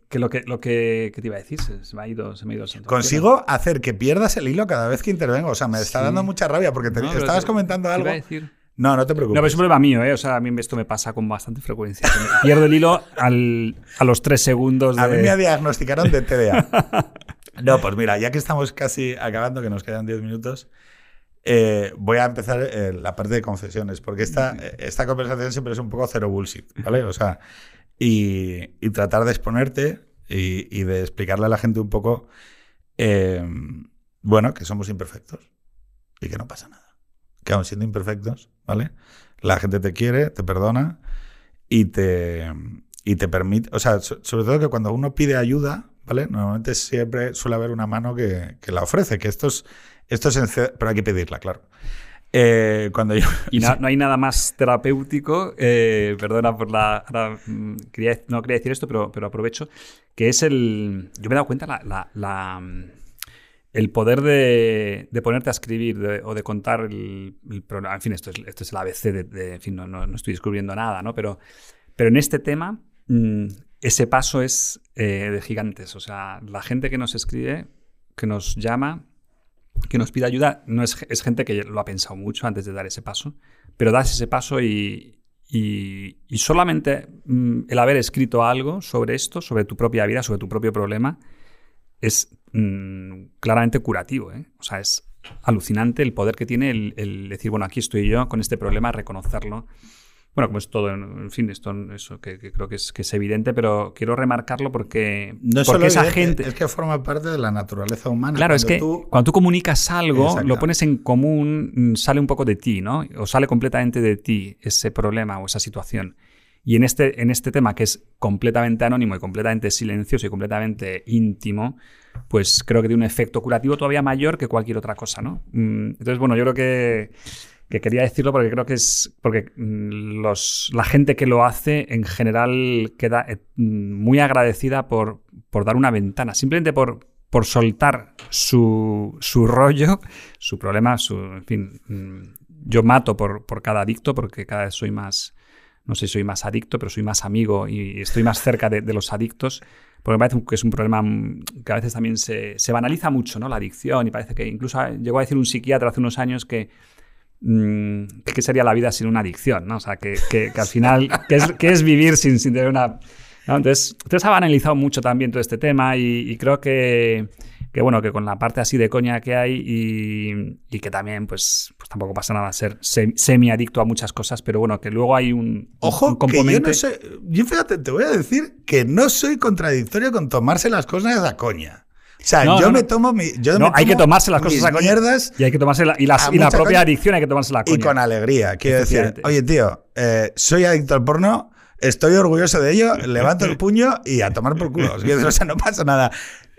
[SPEAKER 2] que, lo que lo que, te iba a decir se, me ha ido, se me ha ido
[SPEAKER 1] Consigo hacer que pierdas el hilo cada vez que intervengo, o sea, me está dando mucha rabia porque te, estabas comentando algo.
[SPEAKER 2] Iba a decir?
[SPEAKER 1] No, no te preocupes.
[SPEAKER 2] No, pero es un problema mío, ¿eh? O sea, a mí esto me pasa con bastante frecuencia. Pierdo el hilo a los tres segundos de...
[SPEAKER 1] A mí me diagnosticaron de TDA. No, pues mira, ya que estamos casi acabando, que nos quedan diez minutos, eh, voy a empezar eh, la parte de concesiones, porque esta, esta conversación siempre es un poco cero bullshit, ¿vale? O sea, y, tratar de exponerte y, y, de explicarle a la gente un poco, eh, bueno, que somos imperfectos y que no pasa nada que aún siendo imperfectos, ¿vale? La gente te quiere, te perdona y te, y te permite, o sea, sobre todo que cuando uno pide ayuda, ¿vale? Normalmente siempre suele haber una mano que, la ofrece, que esto es, esto es pero hay que pedirla, claro. Eh, cuando yo,
[SPEAKER 2] y no, hay nada más terapéutico, eh, perdona por la... Mm, no quería decir esto, pero, pero aprovecho, que es el... Yo me he dado cuenta la, la el poder de, ponerte a escribir o de contar el, programa. En fin, esto es, esto es el ABC de. en fin, no, estoy descubriendo nada, ¿no? Pero, pero en este tema, mm, ese paso es eh, de gigantes. O sea, la gente que nos escribe, que nos llama, que nos pide ayuda, no es, es gente que lo ha pensado mucho antes de dar ese paso, pero das ese paso y, y, solamente mm, el haber escrito algo sobre esto, sobre tu propia vida, sobre tu propio problema, es mm, claramente curativo. ¿eh? O sea, es alucinante el poder que tiene el, decir, bueno, aquí estoy yo con este problema, reconocerlo. Bueno, como es todo, en fin, esto eso que, creo que es, que es evidente, pero quiero remarcarlo porque,
[SPEAKER 1] no
[SPEAKER 2] porque
[SPEAKER 1] esa gente... Es que forma parte de la naturaleza humana.
[SPEAKER 2] Claro, es que cuando tú comunicas algo, lo pones en común, mm, sale un poco de ti, ¿no? O sale completamente de ti ese problema o esa situación. Y en este, en este tema, que es completamente anónimo y completamente silencioso y completamente íntimo, pues creo que tiene un efecto curativo todavía mayor que cualquier otra cosa, ¿no? Mm, entonces, bueno, yo creo que, quería decirlo porque creo que es porque mm, los, la gente que lo hace en general queda eh, muy agradecida por, por dar una ventana, simplemente por, por soltar su, su rollo, su problema, su, en fin, mm, yo mato por, por cada adicto porque cada vez soy más no sé si soy más adicto, pero soy más amigo y estoy más cerca de, los adictos, porque me parece que es un problema que a veces también se, banaliza mucho, ¿no? La adicción y parece que incluso llegó a decir un psiquiatra hace unos años que mm, ¿qué sería la vida sin una adicción? ¿no? O sea, que, al final, ¿qué es, vivir sin, tener una... Entonces, entonces ha banalizado mucho también todo este tema y, creo que que bueno, que con la parte así de coña que hay y, y que también, pues, pues tampoco pasa nada ser sem- semi-adicto a muchas cosas, pero bueno, que luego hay un,
[SPEAKER 1] Ojo,
[SPEAKER 2] un
[SPEAKER 1] que yo no soy. Yo fíjate, te voy a decir que no soy contradictorio con tomarse las cosas a coña. O sea,
[SPEAKER 2] No,
[SPEAKER 1] yo
[SPEAKER 2] no,
[SPEAKER 1] me tomo mi. Yo
[SPEAKER 2] No,
[SPEAKER 1] me
[SPEAKER 2] hay que tomarse las cosas a coña.
[SPEAKER 1] mierdas
[SPEAKER 2] Y hay que tomarse la, y, las- y la propia
[SPEAKER 1] coña.
[SPEAKER 2] adicción hay que tomarse la coña.
[SPEAKER 1] y con alegría. Quiero decir, oye, tío, eh, soy adicto al porno, estoy orgulloso de ello, levanto el puño y a tomar por culo. O sea, no pasa nada.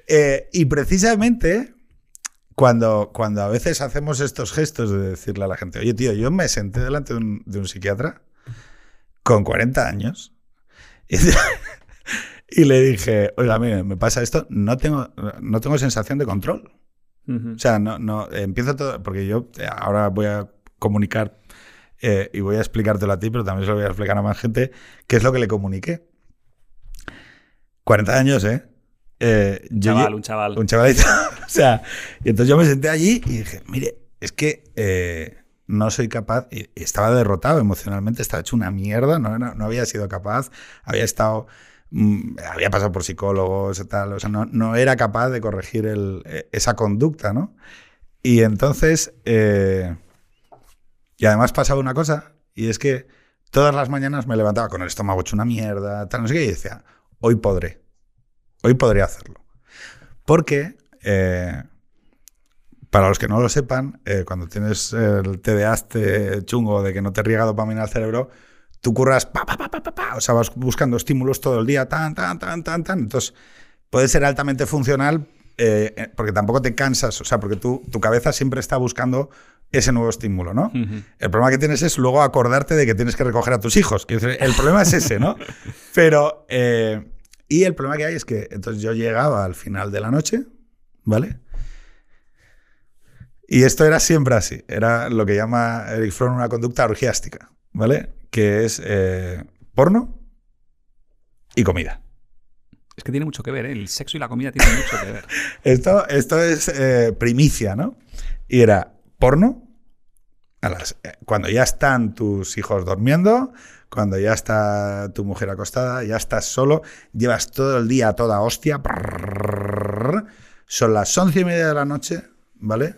[SPEAKER 1] Eh, y precisamente. Cuando, cuando a veces hacemos estos gestos de decirle a la gente, oye tío, yo me senté delante de un, de un psiquiatra con 40 años y, y le dije, oiga, mire, me pasa esto, no tengo, no tengo sensación de control. O sea, no, no, empiezo todo, porque yo eh, ahora voy a comunicar eh, y voy a explicártelo a ti, pero también se lo voy a explicar a más gente, qué es lo que le comuniqué. 40 años, ¿eh? Eh,
[SPEAKER 2] Un
[SPEAKER 1] yo
[SPEAKER 2] chaval, un chaval.
[SPEAKER 1] un chavalito. o sea, y entonces yo me senté allí y dije, mire, es que eh, no soy capaz, y estaba derrotado emocionalmente, estaba hecho una mierda, no, no, no había sido capaz, había estado, mm, había pasado por psicólogos y tal, o sea, no, no era capaz de corregir el- eh, esa conducta, ¿no? Y entonces, eh, y además pasaba una cosa, y es que todas las mañanas me levantaba con el estómago hecho una mierda, tal, no sé qué, y decía, hoy podré, hoy podré hacerlo. Porque, eh, para los que no lo sepan, eh, cuando tienes el TDA este chungo de que no te riega dopamina al cerebro, tú curras, pa, pa, pa, pa, pa, pa, o sea, vas buscando estímulos todo el día, tan, tan, tan, tan, tan. Entonces, puede ser altamente funcional eh, porque tampoco te cansas, o sea, porque tú, tu cabeza siempre está buscando ese nuevo estímulo, ¿no? El problema que tienes es luego acordarte de que tienes que recoger a tus hijos. El problema es ese, ¿no? Pero, eh, y el problema que hay es que entonces yo llegaba al final de la noche, ¿vale? Y esto era siempre así. Era lo que llama Eric Fromm una conducta orgiástica, ¿vale? Que es eh, porno y comida.
[SPEAKER 2] Es que tiene mucho que ver, ¿eh? El sexo y la comida tienen mucho que ver.
[SPEAKER 1] Esto, esto es eh, primicia, ¿no? Y era porno a eh, cuando ya están tus hijos durmiendo, cuando ya está tu mujer acostada, ya estás solo, llevas todo el día toda hostia. son las once y media de la noche, ¿vale?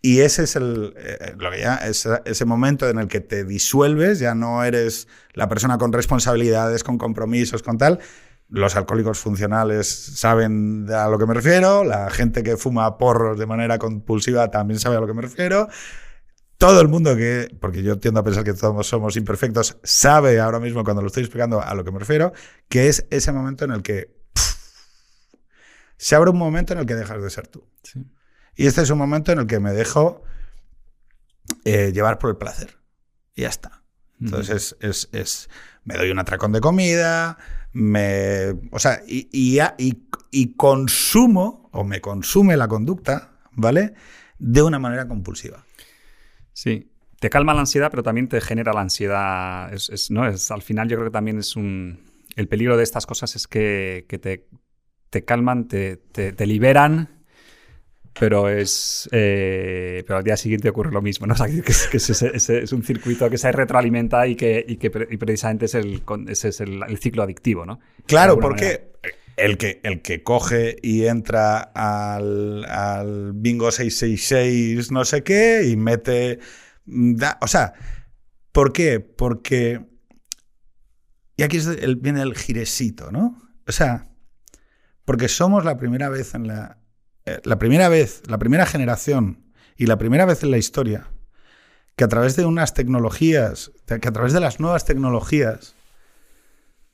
[SPEAKER 1] Y ese es el, lo que ya, ese momento en el que te disuelves, ya no eres la persona con responsabilidades, con compromisos, con tal. Los alcohólicos funcionales saben a lo que me refiero, la gente que fuma porros de manera compulsiva también sabe a lo que me refiero. Todo el mundo que, porque yo tiendo a pensar que todos somos imperfectos, sabe ahora mismo cuando lo estoy explicando a lo que me refiero, que es ese momento en el que pff, se abre un momento en el que dejas de ser tú.
[SPEAKER 2] Sí.
[SPEAKER 1] Y este es un momento en el que me dejo eh, llevar por el placer. Y ya está. Entonces es, es, es- me doy un atracón de comida, me, o sea, y, y, y- y consumo o me consume la conducta, ¿vale? De una manera compulsiva.
[SPEAKER 2] Sí. Te calma la ansiedad, pero también te genera la ansiedad. Es, es- ¿no? es, al final yo creo que también es un... El peligro de estas cosas es que, que te, te calman, te, te- te liberan, pero es eh, pero al día siguiente ocurre lo mismo. ¿no? O sea, que es, que es, es un circuito que se retroalimenta y que, y que y precisamente es el, ese es el, el ciclo adictivo. ¿no?
[SPEAKER 1] Claro,
[SPEAKER 2] alguna manera.
[SPEAKER 1] El que, el que coge y entra al, al bingo 666 no sé qué y mete... da- o sea, ¿por qué? Porque... Y aquí es el- viene el giresito, ¿no? O sea, porque somos la primera vez en la... eh, la primera vez, la primera generación y la primera vez en la historia que a través de unas tecnologías, que a través de las nuevas tecnologías,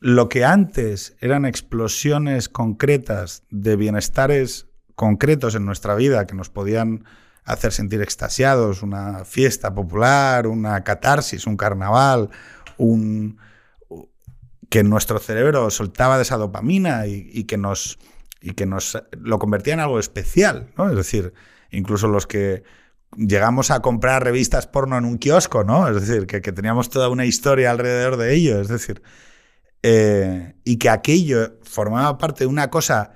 [SPEAKER 1] lo que antes eran explosiones concretas de bienestares concretos en nuestra vida que nos podían hacer sentir extasiados, una fiesta popular, una catarsis, un carnaval, un que nuestro cerebro soltaba de esa dopamina y, que nos y que nos lo convertía en algo especial, ¿no? Es decir, incluso los que llegamos a comprar revistas porno en un kiosco, ¿no? Es decir, que, que teníamos toda una historia alrededor de ello, es decir, eh, y que aquello formaba parte de una cosa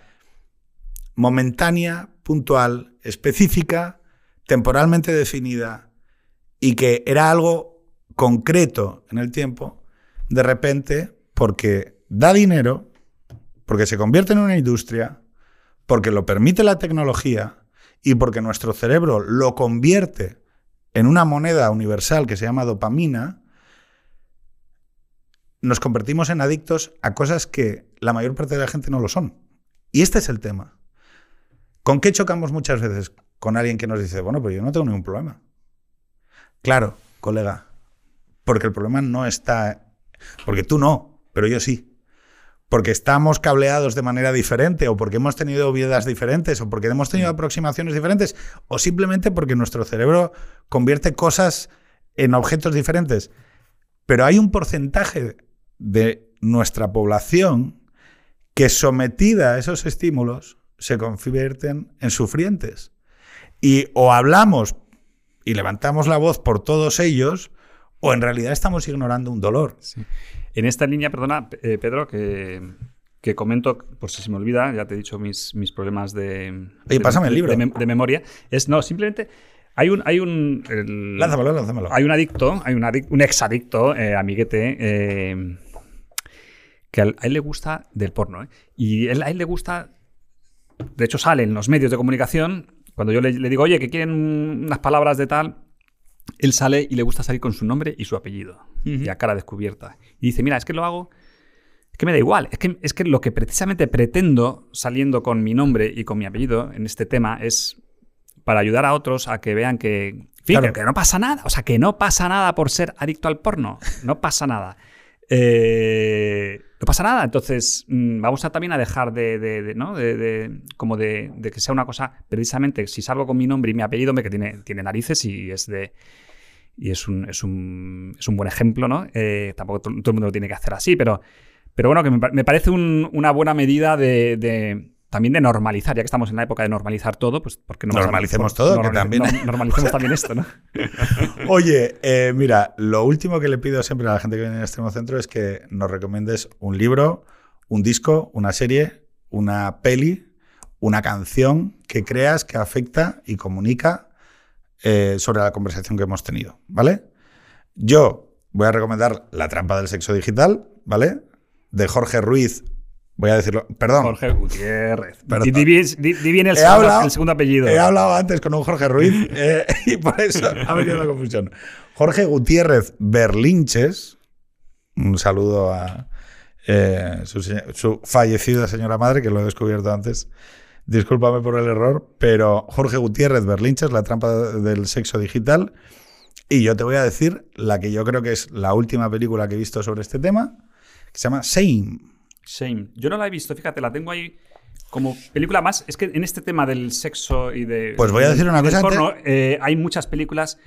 [SPEAKER 1] momentánea, puntual, específica, temporalmente definida, y que era algo concreto en el tiempo, de repente, porque da dinero, porque se convierte en una industria, porque lo permite la tecnología y porque nuestro cerebro lo convierte en una moneda universal que se llama dopamina, nos convertimos en adictos a cosas que la mayor parte de la gente no lo son. Y este es el tema. ¿Con qué chocamos muchas veces? Con alguien que nos dice, bueno, pero yo no tengo ningún problema. Claro, colega, porque el problema no está... Porque tú no, pero yo sí porque estamos cableados de manera diferente o porque hemos tenido vidas diferentes o porque hemos tenido aproximaciones diferentes o simplemente porque nuestro cerebro convierte cosas en objetos diferentes. Pero hay un porcentaje de nuestra población que sometida a esos estímulos se convierten en sufrientes. Y o hablamos y levantamos la voz por todos ellos o en realidad estamos ignorando un dolor.
[SPEAKER 2] En esta línea, perdona, eh, Pedro, que, comento, por si se me olvida, ya te he dicho mis, mis problemas de,
[SPEAKER 1] Oye, pásame el libro.
[SPEAKER 2] De, memoria. Es, no, simplemente hay un. Hay un
[SPEAKER 1] lánzamelo, lánzamelo.
[SPEAKER 2] Hay un adicto, hay un, un exadicto, eh, amiguete, eh, que a él le gusta del porno. Y a él le gusta. De hecho, sale en los medios de comunicación. Cuando yo le, le digo, oye, que quieren unas palabras de tal, él sale y le gusta salir con su nombre y su apellido, y a cara descubierta. Y dice, mira, es que lo hago, es que me da igual, es que, es que lo que precisamente pretendo saliendo con mi nombre y con mi apellido en este tema es para ayudar a otros a que vean que, que no pasa nada, o sea, que no pasa nada por ser adicto al porno, no pasa nada. Eh, no pasa nada. Entonces, mm, vamos a también a dejar de, ¿no? de, como de, que sea una cosa, precisamente, si salgo con mi nombre y mi apellido, que tiene, tiene narices y es de... Y es un, es un, es un buen ejemplo, ¿no? Eh, tampoco todo, el mundo lo tiene que hacer así, pero, pero bueno, que me, parece una buena medida de también de normalizar, ya que estamos en la época de normalizar todo, pues porque
[SPEAKER 1] no normalicemos todo, que también
[SPEAKER 2] normalicemos también esto, ¿no?
[SPEAKER 1] Oye, eh, mira, lo último que le pido siempre a la gente que viene a Extremo Centro es que nos recomiendes un libro, un disco, una serie, una peli, una canción que creas que afecta y comunica eh, sobre la conversación que hemos tenido, ¿vale? Yo voy a recomendar La trampa del sexo digital, ¿vale? De Jorge Ruiz Voy a decirlo. Perdón.
[SPEAKER 2] Jorge Gutiérrez. Di, bien el, segundo, apellido.
[SPEAKER 1] He hablado antes con un Jorge Ruiz eh, y por eso ha venido la confusión. Jorge Gutiérrez Berlinches. Un saludo a eh, su, fallecida señora madre, que lo he descubierto antes. Discúlpame por el error, pero Jorge Gutiérrez Berlinches, La trampa del sexo digital. Y yo te voy a decir la que yo creo que es la última película que he visto sobre este tema, que se llama Same.
[SPEAKER 2] Shame. Yo no la he visto, fíjate, la tengo ahí como película más. Es que en este tema del sexo y de.
[SPEAKER 1] Pues voy a decir una cosa.
[SPEAKER 2] Eh, hay muchas películas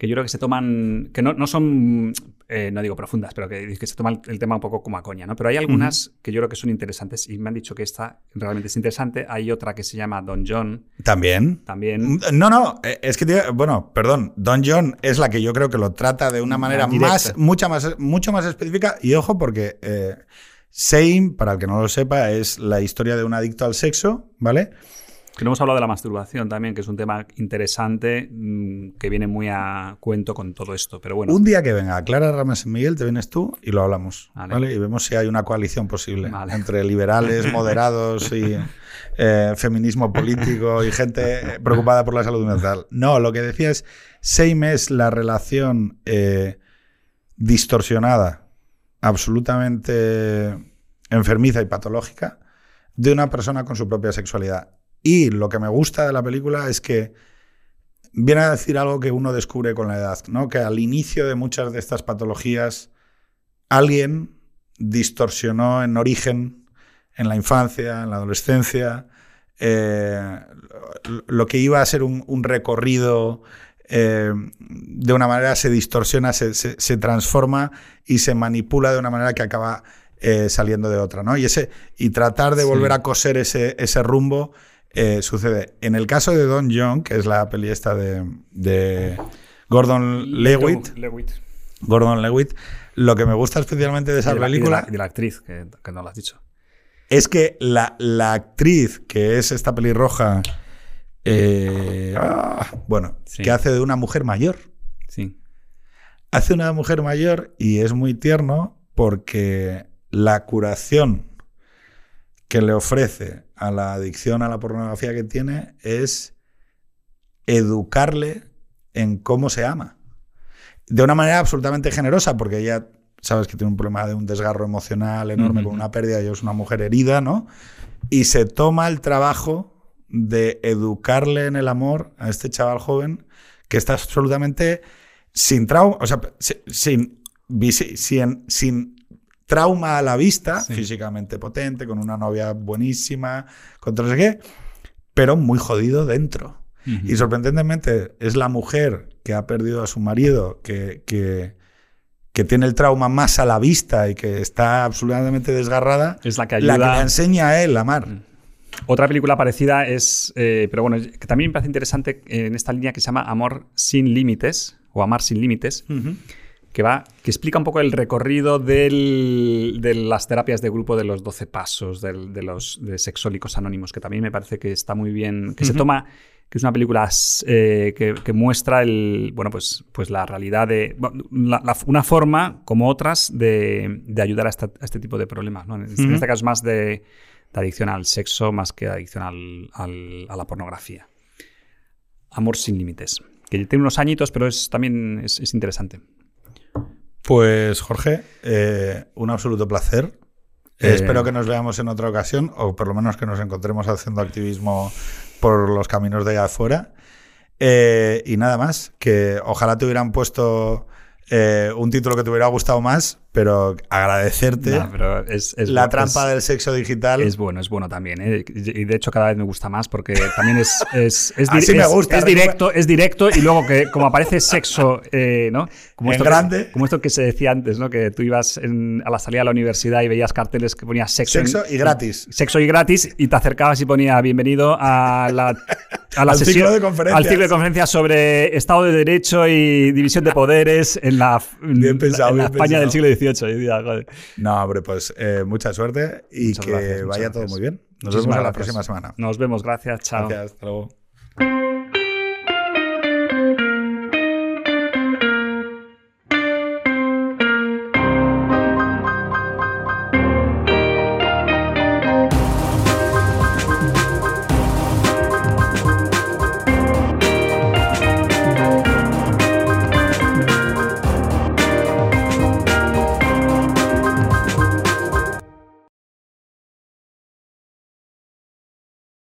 [SPEAKER 2] que yo creo que se toman, que no, no son, eh, no digo profundas, pero que, que, se toman el tema un poco como a coña, ¿no? Pero hay algunas que yo creo que son interesantes y me han dicho que esta realmente es interesante. Hay otra que se llama Don John.
[SPEAKER 1] También.
[SPEAKER 2] También.
[SPEAKER 1] No, no, eh, es que, bueno, perdón, Don John es la que yo creo que lo trata de una manera más, mucha más, mucho más específica y ojo porque... Same, para el que no lo sepa, es la historia de un adicto al sexo, ¿vale?
[SPEAKER 2] Que no hemos hablado de la masturbación también, que es un tema interesante mm, que viene muy a cuento con todo esto. Pero bueno.
[SPEAKER 1] Un día que venga Clara Rames Miguel, te vienes tú y lo hablamos. Vale. Y vemos si hay una coalición posible entre liberales, moderados y eh, feminismo político y gente preocupada por la salud mental. No, lo que decía es: Same es la relación eh, distorsionada absolutamente enfermiza y patológica de una persona con su propia sexualidad. Y lo que me gusta de la película es que viene a decir algo que uno descubre con la edad, ¿no? Que al inicio de muchas de estas patologías alguien distorsionó en origen, en la infancia, en la adolescencia, eh, lo que iba a ser un recorrido eh, de una manera se distorsiona, se, transforma y se manipula de una manera que acaba eh, saliendo de otra, ¿no? Y, ese, y tratar de volver a coser ese, ese rumbo eh, sucede. En el caso de Don John, que es la peli esta de, Gordon Lewitt, Gordon Lewitt, lo que me gusta especialmente de esa película...
[SPEAKER 2] Y de, la, actriz, que, no lo has dicho.
[SPEAKER 1] Es que la, la actriz, que es esta pelirroja... Eh, ah, bueno, que hace de una mujer mayor.
[SPEAKER 2] Sí.
[SPEAKER 1] Hace una mujer mayor y es muy tierno porque la curación que le ofrece a la adicción a la pornografía que tiene es educarle en cómo se ama. De una manera absolutamente generosa, porque ella, sabes que tiene un problema de un desgarro emocional enorme con una pérdida y es una mujer herida, ¿no? Y se toma el trabajo de educarle en el amor a este chaval joven que está absolutamente sin trauma, o sea, sin, sin, sin trauma a la vista, físicamente potente, con una novia buenísima, con todo no sé qué, pero muy jodido dentro. Y sorprendentemente es la mujer que ha perdido a su marido, que, que, tiene el trauma más a la vista y que está absolutamente desgarrada,
[SPEAKER 2] es la que, ayuda...
[SPEAKER 1] la que le enseña a él a amar. Mm.
[SPEAKER 2] Otra película parecida es, eh, pero bueno, que también me parece interesante en esta línea que se llama Amor sin límites o Amar sin límites, que va, que explica un poco el recorrido de las terapias de grupo de los 12 pasos, de los de sexólicos anónimos, que también me parece que está muy bien, que se toma que es una película eh, que, muestra el, bueno, pues, pues la realidad de. una forma, como otras, de, ayudar a, este tipo de problemas. En, este caso es más de, adicción al sexo más que adicción a la pornografía. Amor sin límites. Que tiene unos añitos, pero es, también es, interesante.
[SPEAKER 1] Pues, Jorge, eh, un absoluto placer. Eh, espero que nos veamos en otra ocasión, o por lo menos que nos encontremos haciendo activismo por los caminos de allá afuera. Eh, y nada más, que ojalá te hubieran puesto eh, un título que te hubiera gustado más, pero agradecerte la trampa del sexo digital.
[SPEAKER 2] Es bueno, es bueno también. ¿eh? Y de hecho cada vez me gusta más porque también es, es, es,
[SPEAKER 1] me gusta,
[SPEAKER 2] es directo, es directo y luego que como aparece sexo, eh, ¿no?
[SPEAKER 1] Como esto grande.
[SPEAKER 2] Que, como esto que se decía antes, ¿no? Que tú ibas a la salida de la universidad y veías carteles que ponía sexo.
[SPEAKER 1] Sexo y gratis.
[SPEAKER 2] Sexo y gratis y te acercabas y ponía bienvenido a la, a la
[SPEAKER 1] al
[SPEAKER 2] sesión,
[SPEAKER 1] ciclo de conferencias.
[SPEAKER 2] Al ciclo de conferencias sobre Estado de Derecho y división de poderes en la, la España del siglo XVIII.
[SPEAKER 1] No, hombre, pues eh, mucha suerte y que vaya todo muy bien. Nos vemos la próxima semana.
[SPEAKER 2] Nos vemos, gracias, chao.
[SPEAKER 1] Gracias, hasta luego.